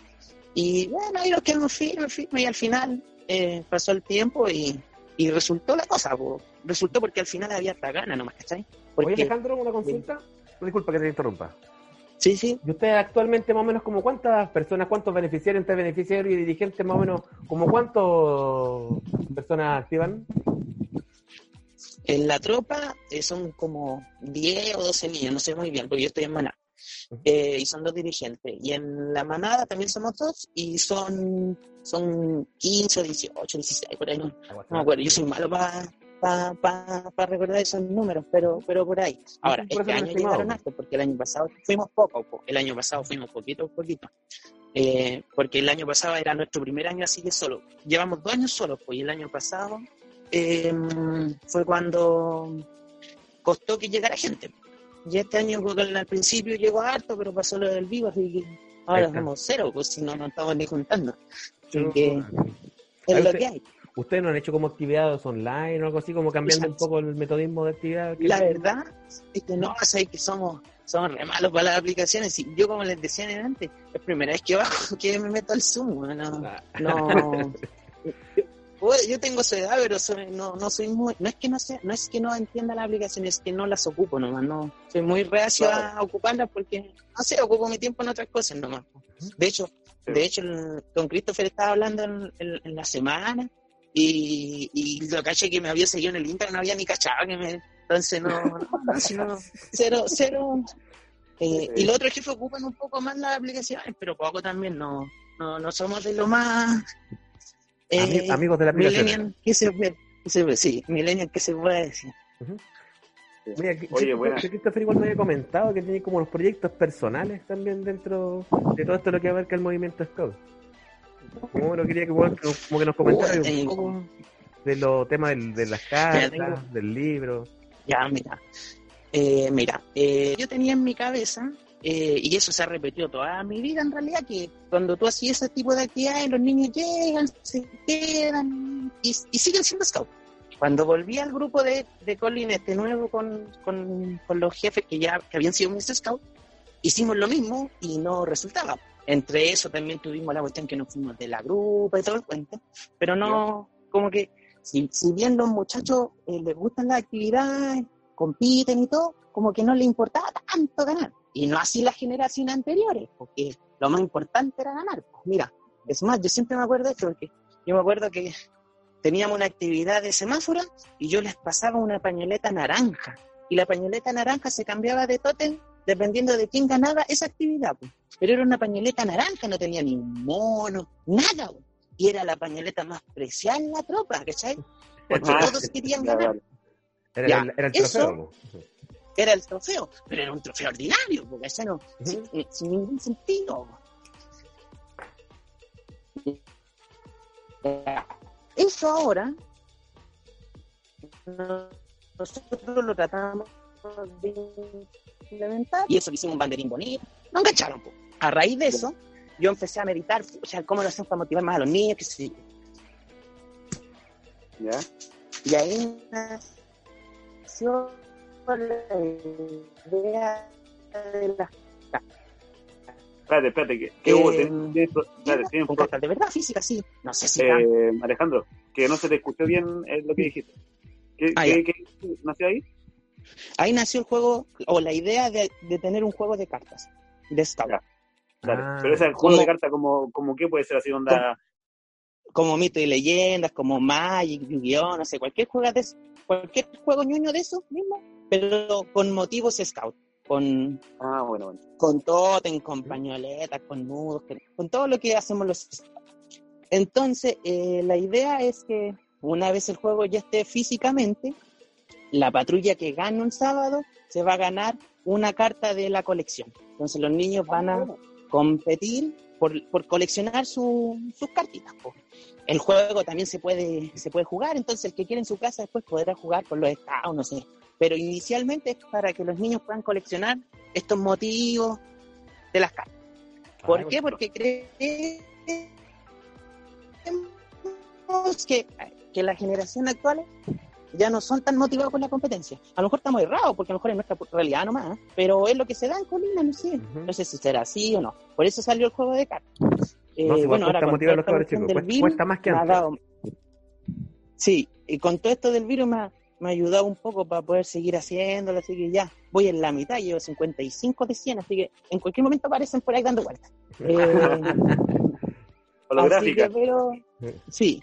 S3: Y bueno, ahí nos quedamos firmes, firmes, y al final eh, pasó el tiempo y, y resultó la cosa, resultó porque al final había hasta gana nomás, ¿cachai?
S2: Porque, Oye, Alejandro, una consulta. Disculpa que te interrumpa.
S3: Sí, sí.
S2: ¿Y usted actualmente más o menos como cuántas personas, cuántos beneficiarios, entre beneficiarios y dirigentes más o menos, como cuántas personas activan?
S3: En la tropa eh, son como 10 o 12 niños, no sé muy bien, porque yo estoy en Maná. Eh, y son dos dirigentes. Y en la manada también somos dos y son, son 15 o 18, 16, por ahí no, no me acuerdo. Yo soy malo para para pa, recordar esos números, pero, pero por ahí. Ahora, este año llegaron harto, porque el año pasado fuimos poco, el año pasado fuimos poquito, poquito. Eh, porque el año pasado era nuestro primer año así de solo. Llevamos dos años solos, pues, y el año pasado em, fue cuando costó que llegara gente. Y este año al principio llegó harto, pero pasó lo del vivo, así que ahora somos cero, pues si no nos estamos ni juntando. Así que es lo que hay.
S2: ¿Ustedes no han hecho como actividades online o algo así, como cambiando un poco el metodismo de actividad?
S3: La verdad es que no, o que somos, somos re malos para las aplicaciones. Y yo, como les decía antes, es primera vez que bajo [LAUGHS] que me meto al Zoom. No, ah. no, yo tengo su edad, pero no, no soy muy, no es que no sea, no es que no entienda las aplicaciones, es que no las ocupo nomás, no, soy muy reacio a ocuparlas porque, no sé, ocupo mi tiempo en otras cosas nomás. De hecho, de hecho, con Christopher estaba hablando en, la semana y, y, lo caché que me había seguido en el Instagram, no había ni cachado que me, entonces no, no, cero, cero. Eh, y los otros jefes ocupan un poco más las aplicaciones, pero poco también, no, no, no somos de lo más
S2: eh, amigos de la
S3: aplicación. ¿qué se puede? Sí, Millennial, ¿qué se puede decir?
S2: Mira, Oye, bueno. Christopher igual me había comentado que tiene como los proyectos personales también dentro de todo esto lo que abarca el movimiento Scout. Como quería que, como que nos comentara un poco de los temas de las cartas, del libro.
S3: Ya, mira. Eh, mira, eh, yo tenía en mi cabeza eh, y eso se ha repetido toda mi vida en realidad, que cuando tú hacías ese tipo de actividades, los niños llegan, se quedan y, siguen siendo scouts. Cuando volví al grupo de, de Colin, este nuevo con, con, los jefes que ya que habían sido mis scouts, hicimos lo mismo y no resultaba. Entre eso también tuvimos la cuestión que nos fuimos de la grupa y todo el cuento, pero no, como que si, si bien los muchachos eh, les gustan las actividades, compiten y todo, como que no les importaba tanto ganar. Y no así las generaciones anteriores, porque lo más importante era ganar. Pues mira, es más, yo siempre me acuerdo de esto, porque yo me acuerdo que teníamos una actividad de semáforo y yo les pasaba una pañoleta naranja. Y la pañoleta naranja se cambiaba de tótem dependiendo de quién ganaba esa actividad. Pues. Pero era una pañoleta naranja, no tenía ni mono, nada. Pues. Y era la pañoleta más preciada en la tropa, ¿cachai? Porque ah, todos querían ganar.
S2: Era, el, era el trofeo
S3: era el trofeo, pero era un trofeo ordinario, porque ese no, sin, ningún sentido. Eso ahora nosotros lo tratamos de implementar y eso que hicimos un banderín bonito, no engancharon. A raíz de eso, yo empecé a meditar, o sea, cómo lo hacemos para motivar más a los niños, que sí. ¿Ya? Y ahí nació la idea de las
S1: Espérate, espérate, que, que hubo, eh,
S3: de verdad física, sí. No sé si.
S1: Eh, Alejandro, que no se te escuchó bien eh, lo que dijiste. ¿Qué, ah, qué, nació ahí?
S3: Ahí nació el juego, o la idea de, de tener un juego de cartas, de Scout.
S1: Ah. Pero ese juego de cartas, como, como qué puede ser así, onda.
S3: Como, mito y leyendas, como Magic, Yu-Gi-Oh, no sé, cualquier juego de cualquier juego ñoño de eso mismo, pero con motivos scout, con,
S1: ah, bueno,
S3: con totem, con pañoletas, con nudos, con todo lo que hacemos los Entonces, eh, la idea es que una vez el juego ya esté físicamente, la patrulla que gane un sábado se va a ganar una carta de la colección. Entonces los niños van a competir por, por coleccionar sus cartitas. El juego también se puede, se puede jugar, entonces el que quiere en su casa después podrá jugar con los estados, no sé, pero inicialmente es para que los niños puedan coleccionar estos motivos de las cartas. ¿Por qué? Porque creemos que, que la generación actual ya no son tan motivados con la competencia. A lo mejor estamos errados, porque a lo mejor es nuestra realidad nomás, pero es lo que se da en Colina, no sé. No sé si será así o no. Por eso salió el juego de cartas.
S2: Eh, bueno, ahora con los chicos, cuesta, más que antes.
S3: sí, y con todo esto del virus me me ha ayudado un poco para poder seguir haciéndolo, así que ya voy en la mitad, llevo 55 de 100, así que en cualquier momento aparecen por ahí dando vueltas. [LAUGHS]
S1: Eh,
S3: pero, sí,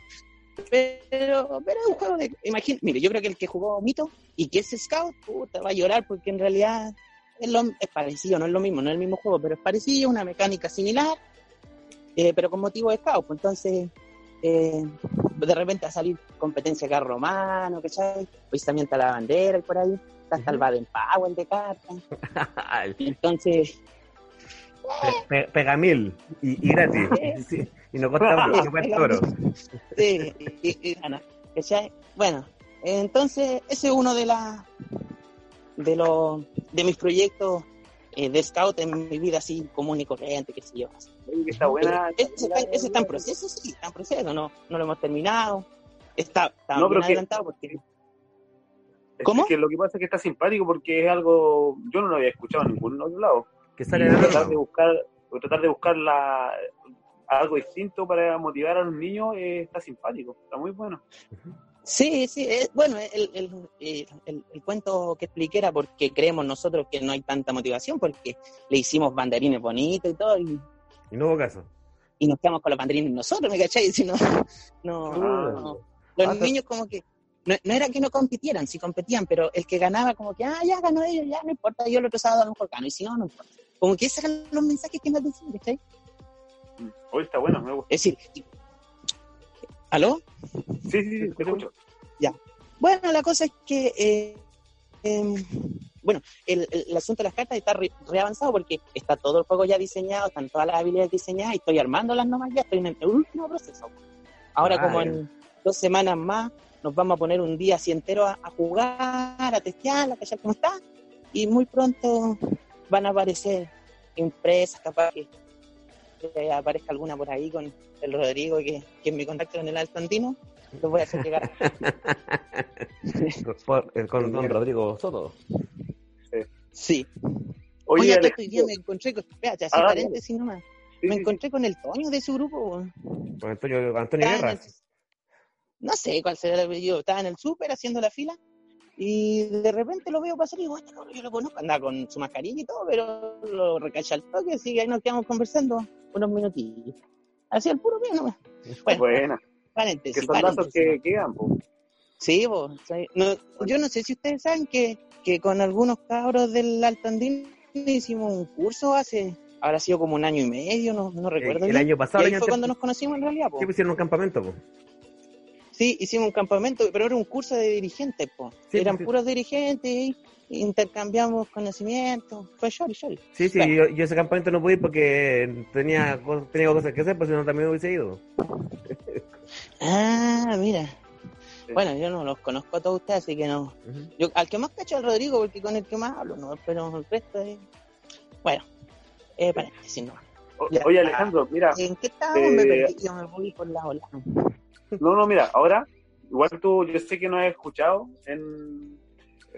S3: pero, pero es un juego de, imagínate, mire, yo creo que el que jugó Mito y que es Scout, puta, va a llorar porque en realidad es, lo, es parecido, no es lo mismo, no es el mismo juego, pero es parecido, una mecánica similar, eh, pero con motivo de Scout, pues entonces eh, de repente a salir competencia acá romano, ¿cachai? Pues también está la bandera y por ahí, está hasta el Baden Powell de carta. [LAUGHS] Entonces.
S2: Pega mil y, gratis. y no cuesta oro.
S3: Sí, y, gana. Bueno, entonces ese es uno de las de los de mis proyectos eh, de scout en mi vida así común y corriente, qué sé yo.
S1: Está buena.
S3: Ese, está, en proceso, sí, está en proceso, no, no lo hemos terminado. Está, está no, bien adelantado porque...
S1: ¿Cómo? que lo que pasa es que está simpático porque es algo, yo no lo había escuchado en ningún otro lado. Que sale de tratar de buscar, tratar de buscar la, algo distinto para motivar a los niños eh, está simpático, está muy bueno.
S3: Sí, sí, bueno, el, el, el, el, cuento que expliqué era porque creemos nosotros que no hay tanta motivación, porque le hicimos banderines bonitos y todo. Y,
S2: y no hubo caso.
S3: Y nos quedamos con los banderines nosotros, ¿me cachai? Si no, [LAUGHS] no, ah. Los ah, niños como que, no, era que no compitieran, sí competían, pero el que ganaba como que, ah, ya ganó ellos, ya no importa, yo el otro sábado a lo mejor gano, y si no, no importa. Como que esos eran los mensajes que nos decían, ¿cachai?
S1: Hoy está bueno, me gusta.
S3: Es decir, ¿Aló?
S1: Sí, sí, sí, te escucho.
S3: Ya. Bueno, la cosa es que, eh, em, bueno, el, asunto de las cartas está re, avanzado porque está todo el juego ya diseñado, están todas las habilidades diseñadas y estoy armándolas nomás ya, estoy en el último proceso. Ahora, como en dos semanas más, nos vamos a poner un día así entero a, jugar, a testear, a callar cómo está, y muy pronto van a aparecer empresas capaz que que aparezca alguna por ahí con el Rodrigo, que, que es mi contacto en el Alto Andino, lo voy a hacer llegar.
S2: con don Rodrigo Soto.
S3: Sí. Oye, Oye estoy día me encontré con, espérate, así ah, paréntesis nomás. me encontré con el Toño de su grupo.
S2: Con Antonio, Antonio Guerra.
S3: no sé cuál será el apellido. Estaba en el súper haciendo la fila y de repente lo veo pasar y digo, este yo lo conozco, andaba con su mascarilla y todo, pero lo recacha al toque, así que ahí nos quedamos conversando unos minutillos. Así al puro bien nomás.
S1: Bueno, Buena.
S3: paréntesis.
S1: Que son datos que quedan,
S3: Sí, vos. yo no sé si ustedes saben que, que con algunos cabros del Altandín hicimos un curso hace, habrá sido como un año y medio, no, no recuerdo.
S2: El, año pasado.
S3: fue cuando nos conocimos en realidad,
S2: Sí, pusieron un campamento, pues.
S3: Sí, hicimos un campamento, pero era un curso de dirigentes, pues. Eran puros dirigentes y intercambiamos conocimientos. Fue short, short.
S2: Sí, sí, yo, ese campamento no pude ir porque tenía, tenía cosas que hacer, pues si no también hubiese ido. [LAUGHS]
S3: ah, mira. Bueno, yo no los conozco a todos ustedes, así que no. yo, al que más cacho es Rodrigo, porque con el que más hablo, ¿no? Pero el resto es. Bueno, eh, paréntesis, no.
S1: Oye, Alejandro, mira.
S3: ¿En qué estábamos? me eh, perdí, yo me voy por la ola.
S1: No, no, mira, ahora, igual tú, yo sé que no has escuchado, en,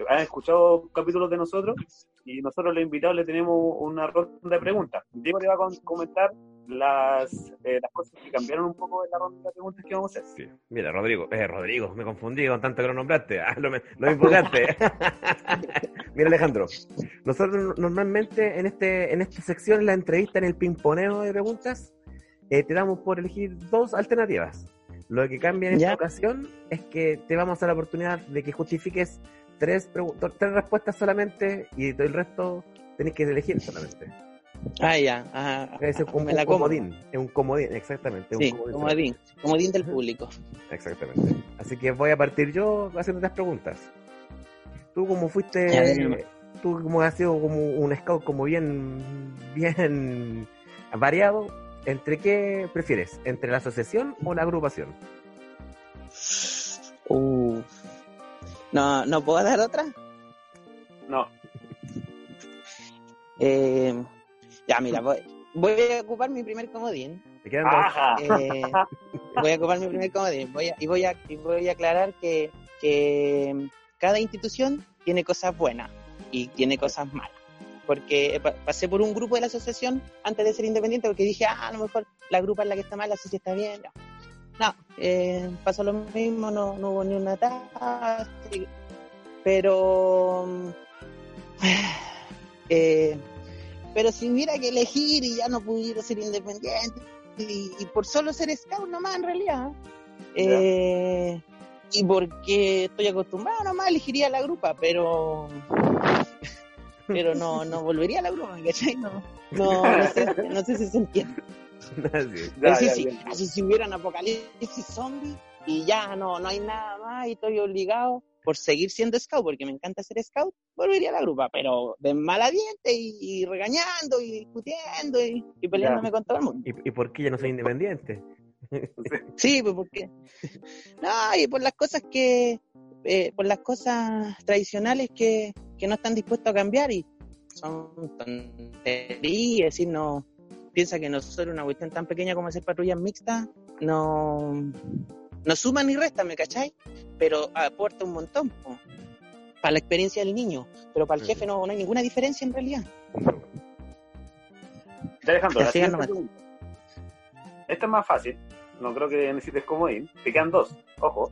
S1: has escuchado capítulos de nosotros y nosotros los invitados le tenemos una ronda de preguntas. Diego te va a comentar las, eh, las cosas que cambiaron un poco en la ronda de preguntas que vamos a hacer.
S2: Mira, Rodrigo, eh, Rodrigo, me confundí con tanto que lo nombraste, [LAUGHS] ah, lo, lo invocaste. [LAUGHS] Mira, Alejandro, nosotros normalmente en este en esta sección, en la entrevista, en el pimponeo de preguntas, eh, te damos por elegir dos alternativas. Lo que cambia en esta ocasión es que te vamos a dar la oportunidad de que justifiques tres, tres respuestas solamente y todo el resto tenés que elegir solamente.
S3: Ah, ya.
S2: es un, comodín. Es un comodín, exactamente.
S3: Sí, un comodín. Comodín, del público.
S2: Exactamente. Así que voy a partir yo haciendo tres preguntas. Tú como fuiste, tú como has sido como un scout como bien, bien variado, ¿entre qué prefieres? ¿Entre la asociación o la agrupación?
S3: Uh, no, ¿No puedo dar otra?
S1: No.
S3: Eh, ya, mira, voy, a ocupar mi primer comodín.
S2: Eh,
S3: voy a ocupar mi primer comodín. Voy y, voy a, y voy a aclarar que, que cada institución tiene cosas buenas y tiene cosas malas porque pasé por un grupo de la asociación antes de ser independiente porque dije, ah, a lo mejor la grupa es la que está mal, la sociedad está bien. No, eh, pasó lo mismo, no, no hubo ni una tasa, pero... [SIGHS] Eh, pero si hubiera que elegir y ya no pudiera ser independiente, y, por solo ser scout nomás en realidad, eh, y porque estoy acostumbrado nomás elegiría la grupa, pero pero [LAUGHS] no, no volvería a la grupa, ¿cachai? No, no, [LAUGHS] no, sé, no sé si se entiende.
S2: Así.
S1: Ya,
S3: así,
S1: ya,
S3: si,
S1: ya.
S3: así si hubieran apocalipsis zombie y ya no, no hay nada más y estoy obligado por seguir siendo scout, porque me encanta ser scout, volvería a la grupa, pero de mala diente y, y regañando y discutiendo y, y peleándome con todo el mundo.
S2: ¿Y, ¿Y por qué ya no soy independiente?
S3: Sí, pues porque. [LAUGHS] No, y por las cosas que. Eh, por las cosas tradicionales que, que no están dispuestos a cambiar y son tonterías, es decir, no. Piensa que nosotros una cuestión tan pequeña como hacer patrullas mixtas no, no suma ni resta, ¿me cachai? Pero aporta un montón po, para la experiencia del niño, pero para el jefe no, no hay ninguna diferencia en realidad.
S1: Ya, Alejandro, la. Esta es más fácil. No creo que necesites comodín. Te quedan dos. Ojo.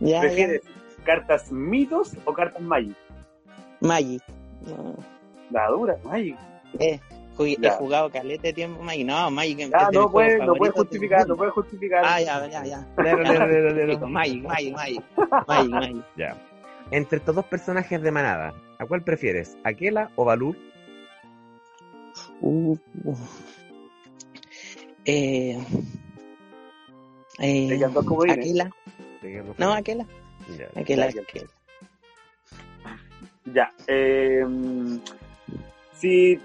S3: Ya, ya.
S1: ¿Prefieres cartas mitos o cartas Magic?
S3: Magic. No.
S1: La dura, Magic.
S3: Eh, jugué- he jugado caleta de tiempo Magic. No, Magic mis
S1: no puedes, no
S3: del
S1: justificar, no puedes justificar.
S3: Ah, ya, ya, ya.
S2: Lero,
S3: Magic, Magic, Magic. Magic, Magic. [LAUGHS]
S2: Ya. Entre estos dos personajes de manada, ¿a cuál prefieres? ¿Aquela o Balú?
S3: Uh, uh. Eh, eh, No, Aquila.
S2: Ya.
S1: Ya.
S3: Aquila.
S1: Ya. eh, si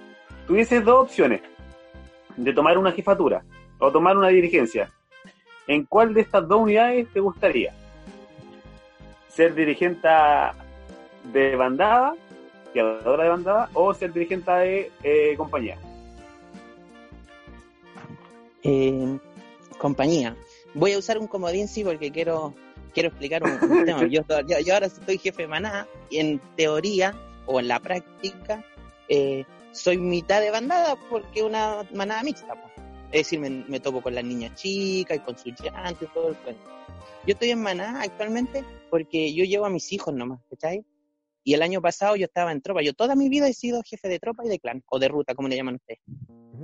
S1: tuvieses dos opciones de tomar una jefatura o tomar una dirigencia, ¿en cuál de estas dos unidades te gustaría? ¿Ser dirigente de bandada, creadora de bandada, o ser dirigente de eh, compañía?
S3: Eh, compañía. Voy a usar un comodín, sí, porque quiero quiero explicar un, un tema. [LAUGHS] Yo, yo, yo ahora soy jefe de manada y en teoría o en la práctica eh, soy mitad de bandada porque una manada mixta. po. Es decir, me, me topo con las niñas chicas y con sus llantos y todo el cuento. Yo estoy en manada actualmente porque yo llevo a mis hijos nomás, ¿cachai? Y el año pasado yo estaba en tropa. Yo toda mi vida he sido jefe de tropa y de clan, o de ruta, como le llaman ustedes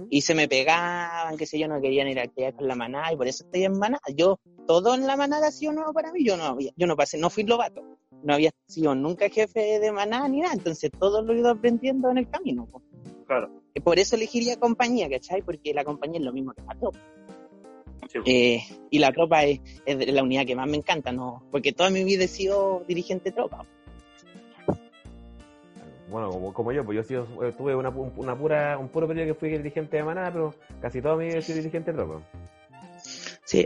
S3: y se me pegaban, que sé yo, no querían ir a actividad con la manada y por eso estoy en manada. Yo, todo en la manada ha sido nuevo para mí, yo no había, yo no pasé, no fui lobato, no había sido nunca jefe de manada ni nada, entonces todo lo he ido aprendiendo en el camino. po.
S1: Claro.
S3: Y por eso elegiría compañía, ¿cachai? Porque la compañía es lo mismo que la tropa.
S1: Sí.
S3: Eh, y la tropa es, es la unidad que más me encanta, ¿no? Porque toda mi vida he sido dirigente de tropa.
S2: Bueno, como, como yo, pues yo sido- eh, tuve una, una pura, un puro periodo que fui dirigente de manada, pero casi toda mi vida he sido dirigente de tropa.
S3: Sí,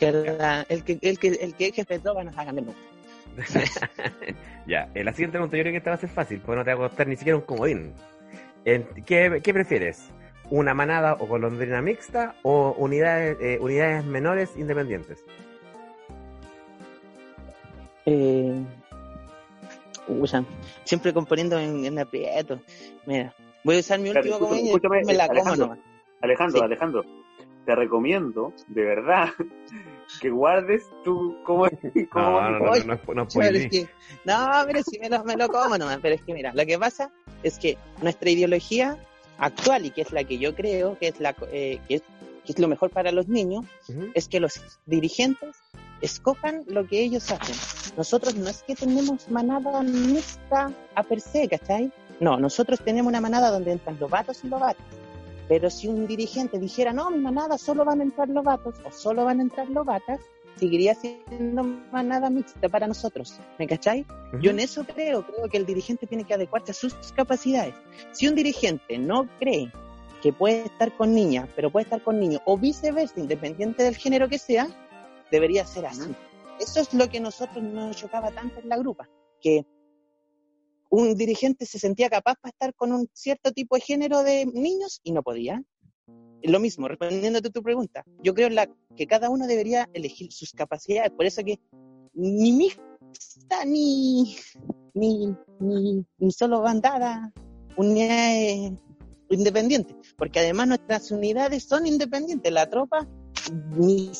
S3: la- el, que, el, que, el que es jefe de tropa nos haga menos. [LAUGHS]
S2: ya, en la siguiente pregunta yo creo que esta va a ser fácil, porque no te va a costar ni siquiera un comodín. En- ¿Qué, qué prefieres? ¿Una manada o golondrina mixta o unidades, eh, unidades menores independientes?
S3: Eh, usan, siempre componiendo en, en aprieto. Mira, voy a usar mi último
S1: escúchame,
S3: comodín y me la como
S1: Alejandro.
S3: nomás.
S1: Alejandro,
S3: Sí.
S1: Alejandro, te recomiendo, de verdad, [LAUGHS] que guardes tu como, [LAUGHS] como
S2: No, no, no, no, no, no,
S3: Pero es que- no, pero si me lo, me lo como nomás. Pero es que mira, lo que pasa es que nuestra ideología actual y que es la que yo creo que es la eh, que es, que es lo mejor para los niños
S2: Ujú.
S3: es que los dirigentes escojan lo que ellos hacen. Nosotros no es que tenemos manada mixta a per se, ¿cachai? No, nosotros tenemos una manada donde entran lobatos y lobatas. Pero si un dirigente dijera, no, mi manada solo van a entrar lobatos o solo van a entrar lobatas, seguiría siendo manada mixta para nosotros. ¿Me cachai? Yo en eso creo, creo que el dirigente tiene que adecuarse a sus capacidades. Si un dirigente no cree que puede estar con niñas, pero puede estar con niños, o viceversa, independiente del género que sea, debería ser así. Eso es lo que nosotros nos chocaba tanto en la grupa, que un dirigente se sentía capaz para estar con un cierto tipo de género de niños y no podía. Lo mismo, respondiéndote a tu pregunta, yo creo la, que cada uno debería elegir sus capacidades, por eso que ni mixta ni, ni, ni, ni solo bandada, unidades independientes, porque además nuestras unidades son independientes, la tropa ni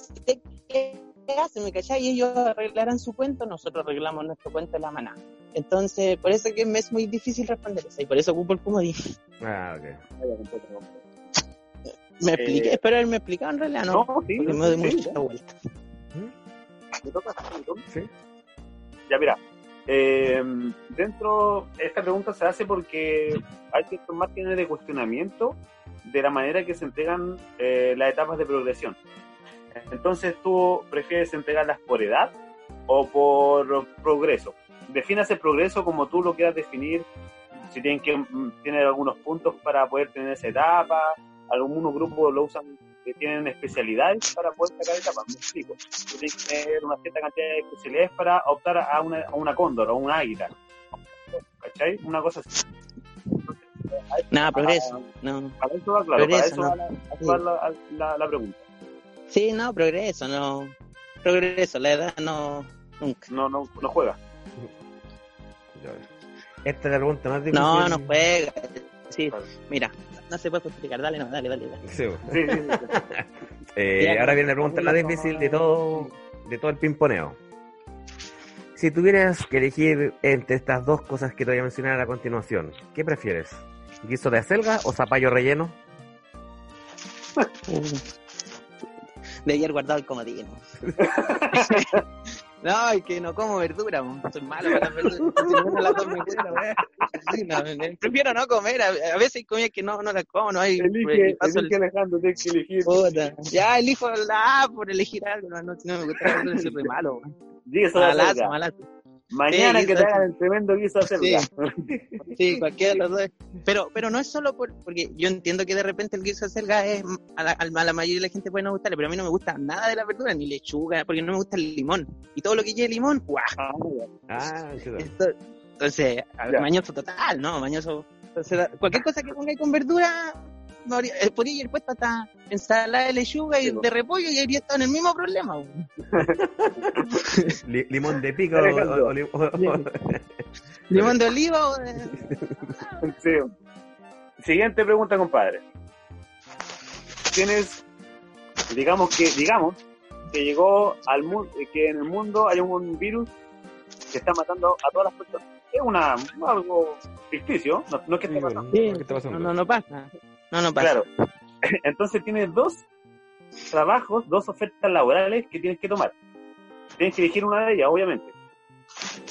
S3: qué hacen, ¿me cachai? Y ellos arreglarán su cuento, nosotros arreglamos nuestro cuento de la manada. Entonces, por eso que me es muy difícil responder eso, y por eso ocupo el comodín.
S2: Ah, ok.
S3: Me
S1: Eh,
S3: expliqué, espero haberme explicado en realidad, ¿no?
S1: No, sí,
S3: Porque
S1: sí,
S3: me doy
S1: sí,
S3: mucha vuelta.
S2: ¿Mm?
S1: me toca, me toca.
S2: Sí.
S1: Ya mira, eh, dentro, esta pregunta se hace porque hay ciertos márgenes de cuestionamiento de la manera que se entregan eh, las etapas de progresión. Entonces, ¿tú prefieres entregarlas por edad o por progreso? Definas el progreso como tú lo quieras definir, si tienen que mm, tener algunos puntos para poder tener esa etapa, algunos grupos lo usan que tienen especialidades para poder sacar etapas, me explico. Tú tienes que tener una cierta cantidad de especialidades para optar a una, a una cóndor o una águila. ¿Cachai? Una cosa así.
S3: Nada, progreso. No.
S1: Para eso va, claro,
S3: Progreso,
S1: para eso
S3: no.
S1: va la, va la, la- la pregunta.
S3: Sí, no, progreso, no. Progreso, la edad no. Nunca.
S1: No, no, no juega.
S2: Esta es la pregunta más difícil.
S3: No, no juega. Sí, mira, no se puede justificar. Dale, no, dale, dale. dale.
S2: Sí. [LAUGHS] Eh, ahora viene la pregunta más difícil de todo, de todo el pimponeo. Si tuvieras que elegir entre estas dos cosas que te voy a mencionar a continuación, ¿qué prefieres? ¿Guiso de acelga o zapallo relleno? [LAUGHS]
S3: De ayer guardado el comodín. [LAUGHS] no, es que no como verdura, soy malo para las verduras. [LAUGHS] De las dos me no, no, prefiero no comer. A, veces hay comidas que no, no las como, no hay.
S1: Elige,
S3: paso el-
S1: elige Alejandro, tienes que elegir.
S3: Puta. Ya elijo la A por elegir algo. No, no, no me gusta la verdura, soy malo. Malazo, malazo.
S1: Mañana
S3: Sí,
S1: que te hagan el tremendo guiso de acelga.
S3: Sí, cualquiera de los dos. Pero, pero no es solo por, porque yo entiendo que de repente el guiso de selga es a la, a la mayoría de la gente puede no gustarle, pero a mí no me gusta nada de la verdura, ni lechuga, porque no me gusta el limón. Y todo lo que lleve limón, ¡guau!
S1: Ah.
S2: Ah.
S3: Esto- Entonces,
S1: Ya.
S3: mañoso total, ¿no? Mañoso. Entonces, cualquier cosa que pongáis con verdura, no habría- eh, podría ir puesta hasta ensalada de lechuga y
S1: Sí,
S3: de repollo y habría estado en el mismo problema. [LAUGHS]
S2: limón de pico
S1: Alejandro.
S2: o, o li- o- o- [LAUGHS]
S3: Limón de oliva o de... [LAUGHS]
S1: Sí. Siguiente pregunta, compadre. Tienes, digamos que, digamos, que llegó al mundo, que en el mundo hay un virus que está matando a todas las personas. Es una algo ficticio, no, no es que esté pasando.
S3: No, no pasa. No, no pasa.
S1: Claro. [LAUGHS] Entonces tienes dos trabajos, dos ofertas laborales que tienes que tomar. Tienes que elegir una de ellas, obviamente.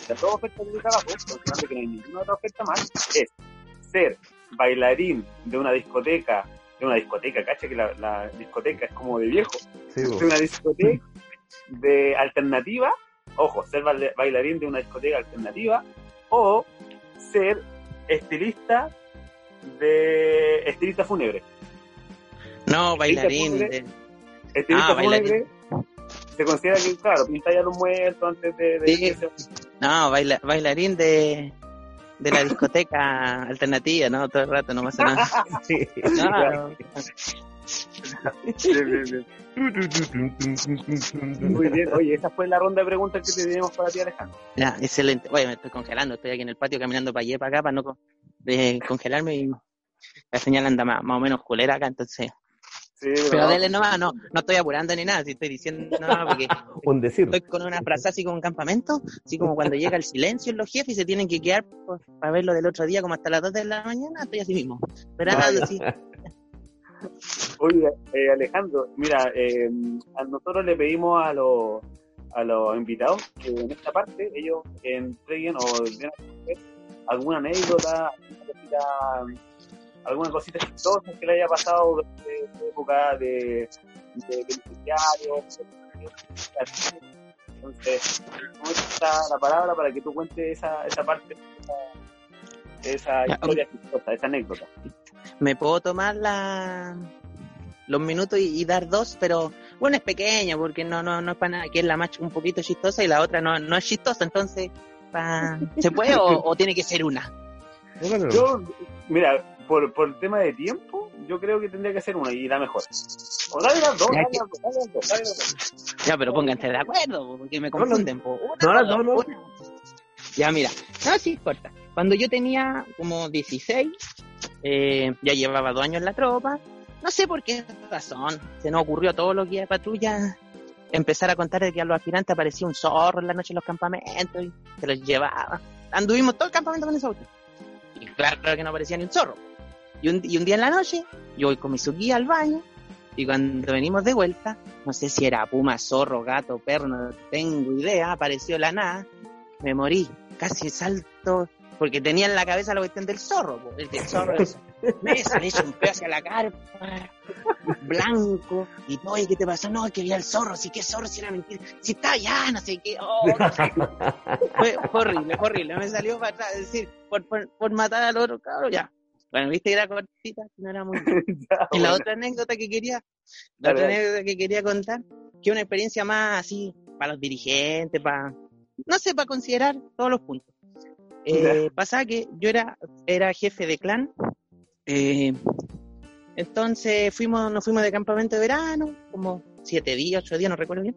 S1: Las dos ofertas de trabajo, considerando que no hay ninguna otra oferta más, es ser bailarín de una discoteca, de una discoteca, cacha que la, la discoteca es como de viejo,
S2: Sí,
S1: de una discoteca de alternativa, ojo, ser baila- bailarín de una discoteca alternativa, o ser estilista de estilista fúnebre.
S3: No, bailarín.
S1: fúnebre.
S3: de-
S1: Estilista
S3: Ah, bailarín.
S1: fúnebre se considera que, claro, pinta ya los muertos antes de... de-
S3: Sí.
S1: que
S3: No, baila, bailarín de, de la discoteca [LAUGHS] alternativa, ¿no? Todo el rato, no pasa nada. [LAUGHS]
S2: Sí.
S3: No,
S1: Muy bien, oye, esa fue la ronda de preguntas que tenemos para ti, Alejandro.
S3: ya, excelente. Oye, me estoy congelando, estoy aquí en el patio caminando para allá para acá para no de congelarme y la señal anda más, más o menos culera acá, entonces.
S1: Sí,
S3: Pero
S1: no,
S3: dele nomás, no, no estoy apurando ni nada, si estoy diciendo nada porque [LAUGHS]
S2: Un decir.
S3: estoy con una frase así como un campamento, así como cuando llega el silencio en los jefes y se tienen que quedar por- para verlo del otro día como hasta las 2 de la mañana, estoy así mismo. Esperando
S1: Vaya.
S3: así. [LAUGHS]
S1: Oye, eh, Alejandro, mira, eh, a nosotros le pedimos a los a los invitados que en esta parte ellos entreguen o den a conocer alguna anécdota, alguna cosita, alguna cosita chistosa que le haya pasado durante su época de, de. Entonces, ¿cómo está la palabra para que tú cuentes esa, esa parte, esa, esa
S3: Ya,
S1: historia chistosa, esa anécdota?
S3: me puedo tomar la los minutos y, y dar dos, pero una es pequeña porque no no no es para nada, que es la más un poquito chistosa y la otra no, no es chistosa, entonces pa- [LAUGHS] ¿se puede o, o tiene que ser una?
S1: Yo, mira, por, por el tema de tiempo, yo creo que tendría que ser una y la mejor. O dale las dos,
S3: Ya
S1: dale
S3: que-
S1: las dos, dale las dos, dale las dos.
S3: Ya, pero pónganse de acuerdo, porque me
S2: no.
S3: confunden.
S2: No,
S3: Una,
S2: no, no.
S3: una. Ya, mira, no, sí, corta. Cuando yo tenía como 16, eh, ya llevaba dos años en la tropa, no sé por qué razón, se nos ocurrió a todos los guías de patrulla empezar a contar de que a los aspirantes aparecía un zorro en la noche en los campamentos y se los llevaba. Anduvimos todo el campamento con ese auto. Y claro que no aparecía ni un zorro. Y un, y un día en la noche, yo voy con mi guía al baño y cuando venimos de vuelta, no sé si era puma, zorro, gato, perro, no tengo idea, apareció la nada, me morí. casi salto, porque tenía en la cabeza la cuestión del zorro, el del zorro, [LAUGHS] eso. me sale hecho un pedo hacia la carpa, blanco, y no, ¿y qué te pasó? No, que vi al zorro, sí, que zorro, si era mentira, si está allá, no sé qué, oh, fue, fue horrible, fue horrible, me salió para atrás, es decir, por, por, por matar al otro cabrón, ya. Bueno, viste que era cortita, no era muy... [LAUGHS]
S1: Ya,
S3: Y la
S1: bueno.
S3: otra anécdota que quería, la otra anécdota que quería contar, que una experiencia más así para los dirigentes, para, no sé, para considerar todos los puntos. Eh, pasaba que yo era, era jefe de clan, eh, entonces fuimos, nos fuimos de campamento de verano, como siete días, ocho días, no recuerdo bien,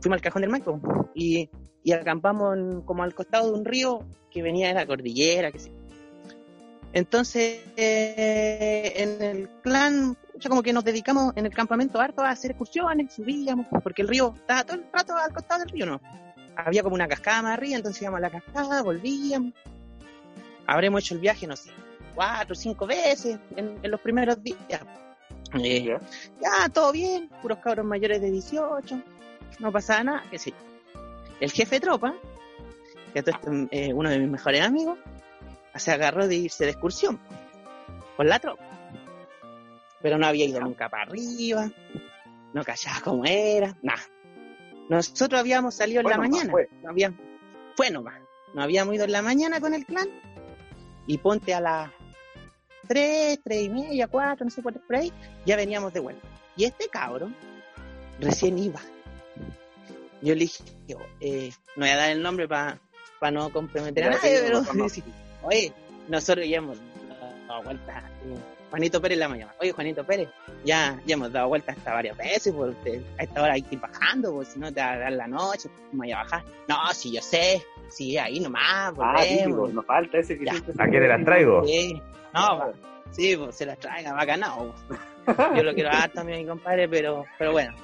S3: fuimos al Cajón del Maipo y, y acampamos como al costado de un río que venía de la cordillera, que sí. Entonces, eh, en el clan, ya como que nos dedicamos en el campamento harto a hacer excursiones, subíamos, porque el río estaba todo el rato al costado del río, ¿no? Había como una cascada más arriba, entonces íbamos a la cascada, volvíamos. Habremos hecho el viaje, no sé, cuatro o cinco veces en, en los primeros días. Eh,
S1: Ya.
S3: ya, todo bien, puros cabros mayores de 18, no pasaba nada, que sí. El jefe de tropa, que es eh, uno de mis mejores amigos, se agarró de irse de excursión con la tropa. Pero no había ido nunca para arriba, no callaba como era, nada. Nosotros habíamos salido en la
S1: nomás,
S3: mañana,
S1: fue.
S3: no había, fue nomás, no habíamos ido en la mañana con el clan y ponte a las 3, 3 y media, 4, no sé cuánto por ahí, ya veníamos de vuelta. Y este cabro recién iba. Yo le dije, eh, no voy a dar el nombre para no comprometer a nadie, pero [LAUGHS] oye, nosotros ya hemos dado vueltas. eh, Juanito Pérez la mañana. Oye, Juanito Pérez, ya, ya hemos dado vueltas hasta varias veces, porque a esta hora hay que ir bajando, porque si no te va a dar la noche, ¿cómo vaya a bajar? No, si yo sé, sí, ahí nomás,
S1: Ah, típico,
S3: volvemos.
S1: nos falta ese que
S3: Ya.
S1: siempre se-
S2: ¿A qué te las traigo?
S3: Sí, no, va. sí, pues se las traiga, bacanao. [LAUGHS] Yo lo quiero dar también a mi compadre, pero, pero bueno,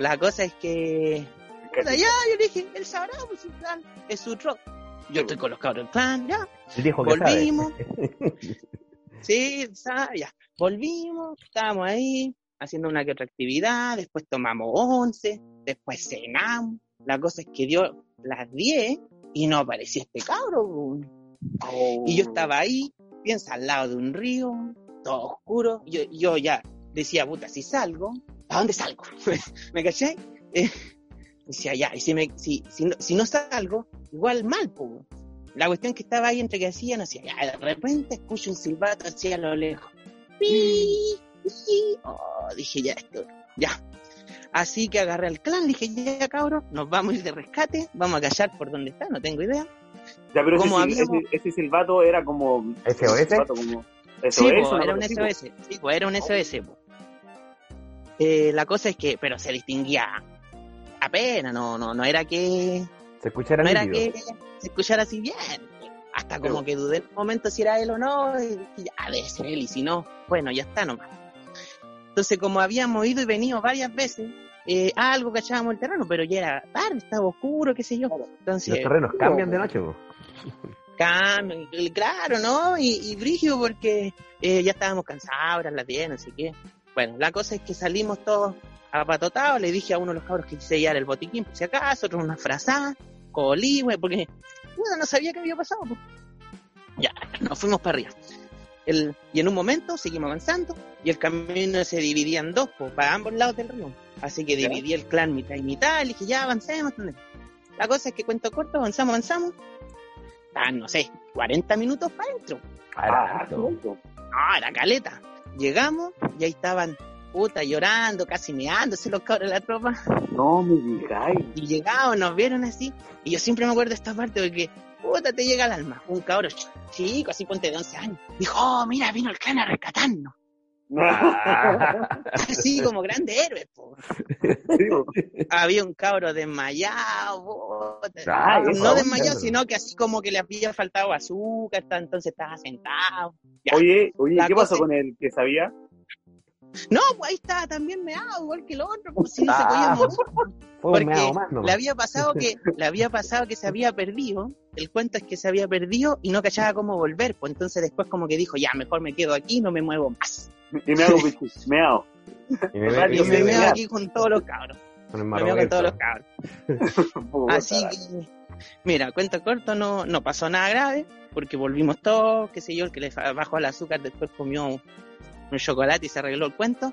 S3: la cosa es que Puta, ya, yo le dije, él sabrá, pues su plan es su rock. Yo estoy con los cabros del clan, ya.
S2: Él dijo que sabe.
S3: Volvimos. [LAUGHS] sí, sabe, ya. Volvimos, estábamos ahí, haciendo una que otra actividad, después tomamos once, después cenamos. La cosa es que dio las 10 y no aparecía este cabro.
S1: Oh.
S3: Y yo estaba ahí, piensa al lado de un río, todo oscuro. Yo, yo ya decía, puta, si salgo, ¿a dónde salgo? [LAUGHS] ¿Me caché? Eh, decía, ya, y si, me, si, si, no, si no salgo, igual mal, po. La cuestión que estaba ahí entre que hacían, hacía, ya, de repente escucho un silbato hacia lo lejos. Pi, pi. Oh, dije, ya, esto, ya. Así que agarré al clan, dije, ya, cabrón, nos vamos a ir de rescate, vamos a callar por donde está, no tengo idea.
S1: Ya, pero ese,
S3: como
S1: sil-
S3: habíamos-
S1: ese, ese silbato era como.
S2: ¿SOS?
S1: como-
S3: Sí, po, era un. SOS. Sí, po, era un SOS. po. Eh, la cosa es que, pero se distinguía apenas, no, no, no era que,
S2: Se escuchará
S3: no era que se escuchara así bien. Hasta como que dudé en un momento si era él o no, y ya debe ser él, y si no, bueno, ya está nomás. Entonces, como habíamos ido y venido varias veces, eh, algo cachábamos el terreno, pero ya era tarde, estaba oscuro, qué sé yo. Entonces,
S2: Los terrenos cambian de noche, po.
S3: Cambio, y- claro, ¿no? Y, y brígido porque eh, ya estábamos cansados, eran las 10, no sé qué. Bueno, la cosa es que salimos todos apatotados, le dije a uno de los cabros que quise llevar el botiquín, por si acaso, otro una frazada, colí, güey, porque bueno, no sabía qué había pasado. pues. Ya, nos fuimos para arriba. El, y en un momento seguimos avanzando y el camino se dividía en dos, pues, para ambos lados del río. Así que dividí el clan mitad y mitad, le dije, ya avancemos. La cosa es que cuento corto, avanzamos, avanzamos. Estaban, no sé, 40 minutos para adentro.
S1: Ah,
S3: era caleta. Llegamos y ahí estaban, puta, llorando, casi meándose los cabros de la tropa.
S1: No me digáis.
S3: Y llegamos, nos vieron así. Y yo siempre me acuerdo de esta parte porque, puta, te llega al alma. Un cabro ch- chico, así ponte de 11 años. Dijo, oh, mira, vino el clan a rescatarnos. [LAUGHS] Así como grande héroe, po. Había un cabro desmayado.
S2: Ah,
S3: no desmayado, sino que así como que le había faltado azúcar, entonces estaba sentado. Ya.
S1: Oye, oye,
S3: La
S1: ¿qué pasó con el que sabía?
S3: No, pues ahí estaba también meado, igual que el otro, pues si no se
S2: Ah.
S3: podía mover. [LAUGHS] Porque
S2: meado más.
S3: Le había pasado que, le había pasado que se [LAUGHS] había perdido. El cuento es que se había perdido y no cachaba cómo volver. Pues entonces después como que dijo, ya, mejor me quedo aquí, no me muevo más.
S1: Y me hago [LAUGHS] me hago.
S2: Y me,
S1: me
S3: me
S2: me-
S3: veo aquí con todos los cabros. Con con todos los cabros. Así que, mira, cuenta corto, no, no pasó nada grave, porque volvimos todos, qué sé yo, el que le bajó el azúcar después comió un chocolate y se arregló el cuento.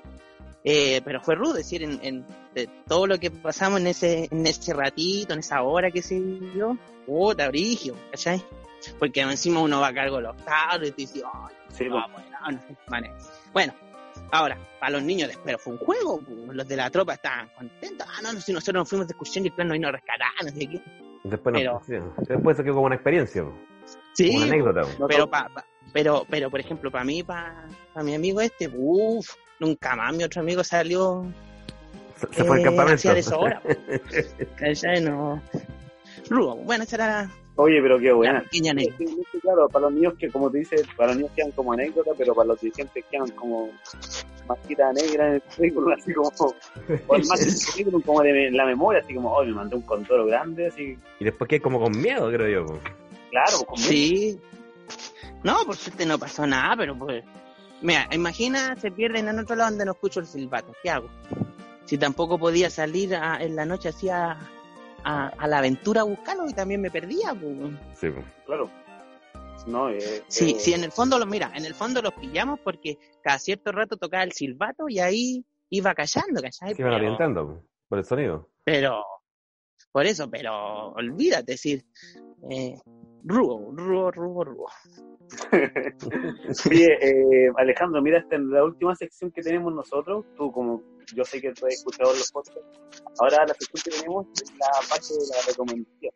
S3: Eh, pero fue rudo, decir, en, todo lo que pasamos en ese, en ese ratito, en esa hora que se dio, puta, brigio, ¿cachai? Porque encima uno va a cargo de los carros y te dice, ay, sí, bueno, bueno, ahora, para los niños, pero fue un juego, los de la tropa estaban contentos, ah, no, no, si nosotros nos fuimos de excursión y el plan no vino a rescatar, no sé qué.
S2: Después, pero, después se quedó como una experiencia,
S3: sí, como una anécdota. Pero, pero, pero, por ejemplo, para mí, para, para mi amigo este, uff, nunca más mi otro amigo salió.
S2: Se, fue al eh, campamento.
S3: de eso [LAUGHS] ahora. no. Rubo, bueno, esa era.
S1: Oye, pero qué buena. claro, para los niños que, como te dices, para los niños quedan como anécdota, pero para los dirigentes quedan como masquita negra en el currículum, así como, o más [LAUGHS] currículum como de la memoria, así como, oh, me mandé un control grande, así.
S2: Y después que como con miedo, creo yo.
S1: Claro, con
S3: miedo. Sí. No, por suerte no pasó nada, pero pues Mira, imagina, se pierden en otro lado donde no escucho el silbato. ¿Qué hago? Si tampoco podía salir en la noche hacía a, la aventura a buscarlo y también me perdía. Pues.
S1: Sí, claro. No, eh,
S3: sí, eh, sí, en el fondo los, mira, en el fondo los pillamos porque cada cierto rato tocaba el silbato y ahí iba callando, ¿cachai?
S2: Se iban orientando por el sonido.
S3: Pero, por eso, pero olvídate, decir, eh, rubo, rubo, rubo, rubo. [LAUGHS]
S1: Oye, eh, Alejandro, mira, esta en la última sección que tenemos nosotros, tú como yo sé que tú has escuchado los podcasts, ahora la sección que tenemos es la parte de la recomendación.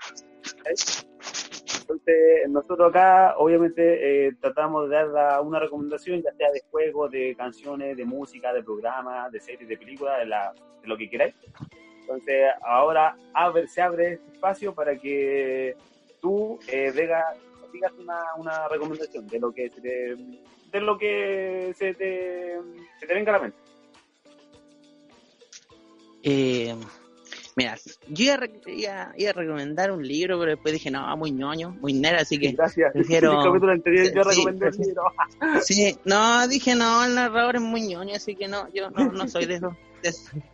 S1: Entonces, nosotros acá, obviamente, eh, tratamos de dar una recomendación, ya sea de juegos, de canciones, de música, de programas, de series, de películas, de, la, de lo que queráis. Entonces, ahora abre, se abre este espacio para que tú, eh, digas una, una recomendación de lo que se te, de lo que se te, se te venga a la mente.
S3: Eh, mira, yo iba, iba, iba, a recomendar un libro, pero después dije, no, muy ñoño, muy nera, así que
S1: Gracias. prefiero... [LAUGHS] El capítulo anterior yo recomendé el libro.
S3: sí, no, dije, no, el narrador es muy ñoño, así que no, yo no, no soy de eso.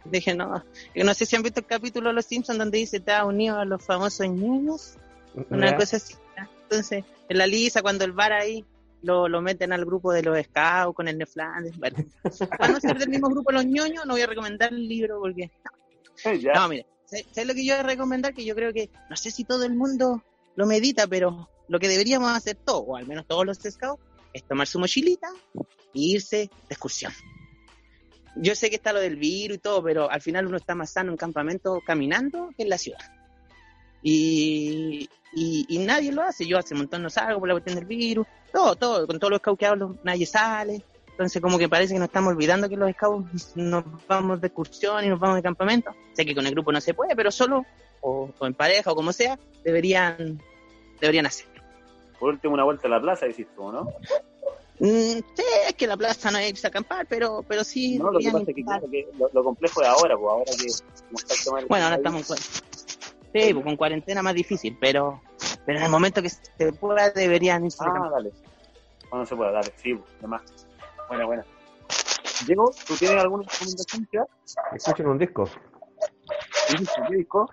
S3: Dije, no, no sé si han visto el capítulo de Los Simpsons donde dice, te ha unido a los famosos ñoños. Una cosa así. Entonces, en la lisa, cuando el bar ahí lo, lo meten al grupo de los scouts con el Neflandes. Bueno, [LAUGHS] para no ser del mismo grupo los ñoños, no voy a recomendar el libro porque. No, mire, ¿sabes lo que yo voy a recomendar? Que yo creo que, no sé si todo el mundo lo medita, pero lo que deberíamos hacer todos, o al menos todos los scouts, es tomar su mochilita e irse de excursión. Yo sé que está lo del virus y todo, pero al final uno está más sano en campamento caminando que en la ciudad. Y, y, nadie lo hace. Yo hace un montón no salgo por la cuestión del virus, todo, todo, con todos los hablo, nadie sale. Entonces, como que parece que nos estamos olvidando que los scouts nos vamos de excursión y nos vamos de campamento. Sé que con el grupo no se puede, pero solo, o, en pareja, o como sea, deberían, deberían hacerlo.
S1: Por último, una vuelta a la plaza, decís tú, ¿no?
S3: Mm, sí, es que la plaza no hay que acampar, pero, pero sí.
S1: No, lo que pasa es que, lo, complejo es ahora, pues ahora que.
S3: bueno, ahora estamos en Sí, pues, con cuarentena más difícil, pero, pero en el momento que se pueda deberían irse.
S1: Ah, dale. Cuando se pueda, dale, sí, pues, demás. Buena, buena. Diego, ¿tú tienes alguna recomendación ya?
S2: Escuchen un disco.
S1: ¿Qué disco?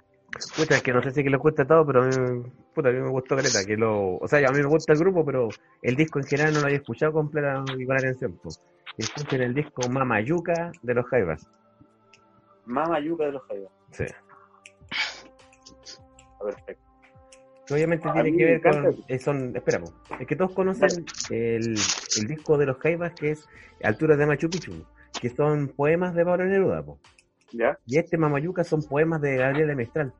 S2: Puta, es que no sé si que le gusta todo, pero a mí, puta, a mí me gustó Caleta, que lo, o sea, a mí me gusta el grupo, pero el disco en general no lo había escuchado completa y con atención, pues. Escuchen el disco Mamayuca de los Jaivas.
S1: Mamayuca de los Jaivas.
S2: Sí
S1: perfecto.
S2: Obviamente tiene que ver con. Eh, son, esperamos. Es que todos conocen el, el, disco de los Jaivas que es Alturas de Machu Picchu, que son poemas de Pablo Neruda.
S1: ¿Ya?
S2: Y este Mamayuca son poemas de Gabriel de Mestral,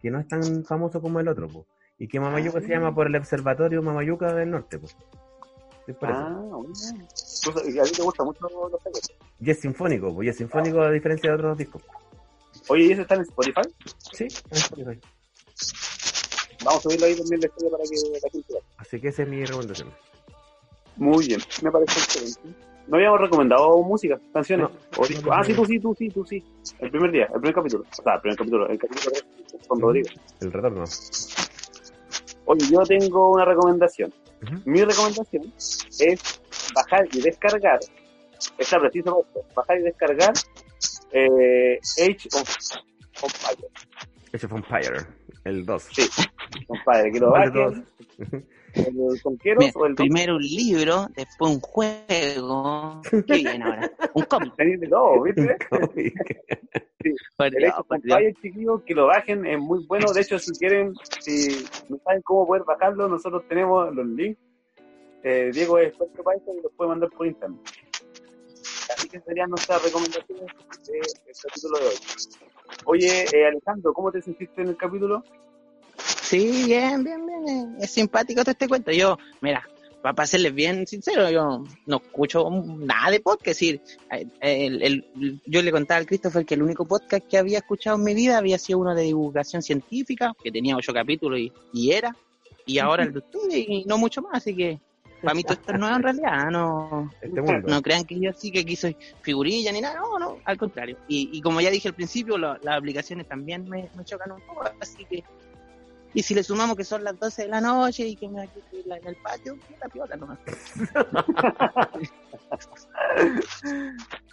S2: que no es tan famoso como el otro. Y que Mamayuca se llama por el Observatorio Mamayuca del Norte. Po.
S1: ah, ¿Y a ti te gusta mucho los Jaivas?
S2: Y es sinfónico, y es sinfónico a diferencia de otros discos.
S1: Oye, ¿y ese está en Spotify?
S2: Sí, en Spotify.
S1: Vamos a subirlo ahí también la historia para que la gente
S2: Así que esa es mi recomendación.
S1: Muy bien, me parece excelente. No habíamos recomendado música, canciones. ah, sí, tú sí, tú sí, tú sí. El primer día, el primer capítulo. O sea, el primer capítulo, el capítulo 3 con Rodrigo.
S2: El retorno.
S1: Oye, yo tengo una recomendación. Mi recomendación es bajar y descargar, está preciso bajar y descargar eh, Age of Empire.
S2: Age of Empire, el 2.
S1: Sí, compadre, que lo
S2: ¿Cuál de
S1: bajen. El Conqueros
S3: Mira,
S1: o el dos.
S3: primero un libro, después un juego. ¿Qué viene ahora? Un cómic.
S1: Tenéis de todo, ¿viste? El of
S3: por Dios.
S1: Empires, chiquillos, que lo bajen, es muy bueno. De hecho, si quieren, si no saben cómo poder bajarlo, nosotros tenemos los links. Eh, Diego es experto para eso y los puede mandar por internet. Así que serían nuestras recomendaciones del capítulo de hoy. Oye, eh, Alejandro, ¿cómo te sentiste en el capítulo?
S3: Sí, bien, bien, bien. eh, Es simpático todo este cuento. Yo, mira, para serles bien sincero, yo no escucho nada de podcast. Es decir, eh, el- el- yo le contaba al Christopher que el único podcast que había escuchado en mi vida había sido uno de divulgación científica, que tenía ocho capítulos y, y era. Y ahora [LAUGHS] el de ustedes y no mucho más. Así que para mí todo esto es nuevo en realidad. No,
S2: Este mundo.
S3: no crean que yo sí que aquí soy figurilla ni nada, no, no, al contrario. Y, y como ya dije al principio, lo- las aplicaciones también me, me chocan un poco, así que. Y si le sumamos que son las 12 de la noche y que me aquí en el patio, la piola nomás. [LAUGHS]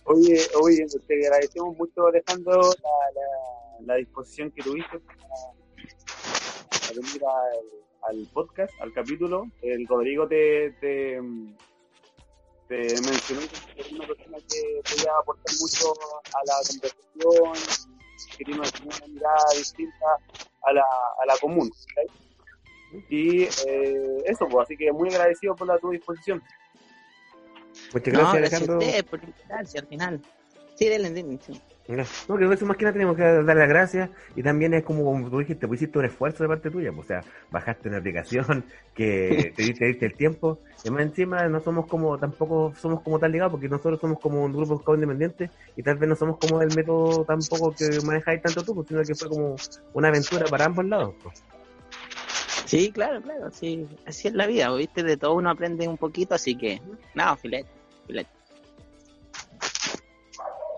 S1: Oye, oye, te agradecemos mucho, Alejandro, la, la, la disposición que tuviste para, para venir al, al podcast, al capítulo. El Rodrigo te, te, te mencionó que es una persona que podía aportar mucho a la conversación, que tiene una, mirada distinta a la, a la común. ¿ok? Y eh, eso, pues, así que muy agradecido por la tu disposición.
S2: Muchas
S3: no,
S2: gracias,
S3: gracias a
S2: Alejandro.
S3: ustedes por invitarse al final. Sí, denle, denle, sí.
S2: No, que eso más que nada tenemos que darle las gracias y también es como, como tú dijiste, pues hiciste un esfuerzo de parte tuya, pues, o sea, bajaste una aplicación que te diste, te diste el tiempo, y más encima no somos como, tampoco somos como tan ligados, porque nosotros somos como un grupo independiente y tal vez no somos como el método tampoco que manejáis tanto tú, pues, sino que fue como una aventura para ambos lados. pues.
S3: Sí, claro, claro, sí. Así es la vida, ¿viste? De todo uno aprende un poquito, así que, no, filete, filete.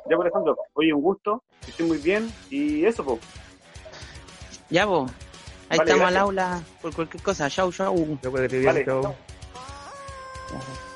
S1: Ya, por ejemplo, oye, un gusto, que estén muy bien y eso, pues.
S3: Ya, vos. Ahí
S1: Vale,
S3: estamos
S1: gracias.
S3: al aula por cualquier cosa. Chau, chau.
S2: Yo creo que te
S1: Vale, chao.
S3: Ajá.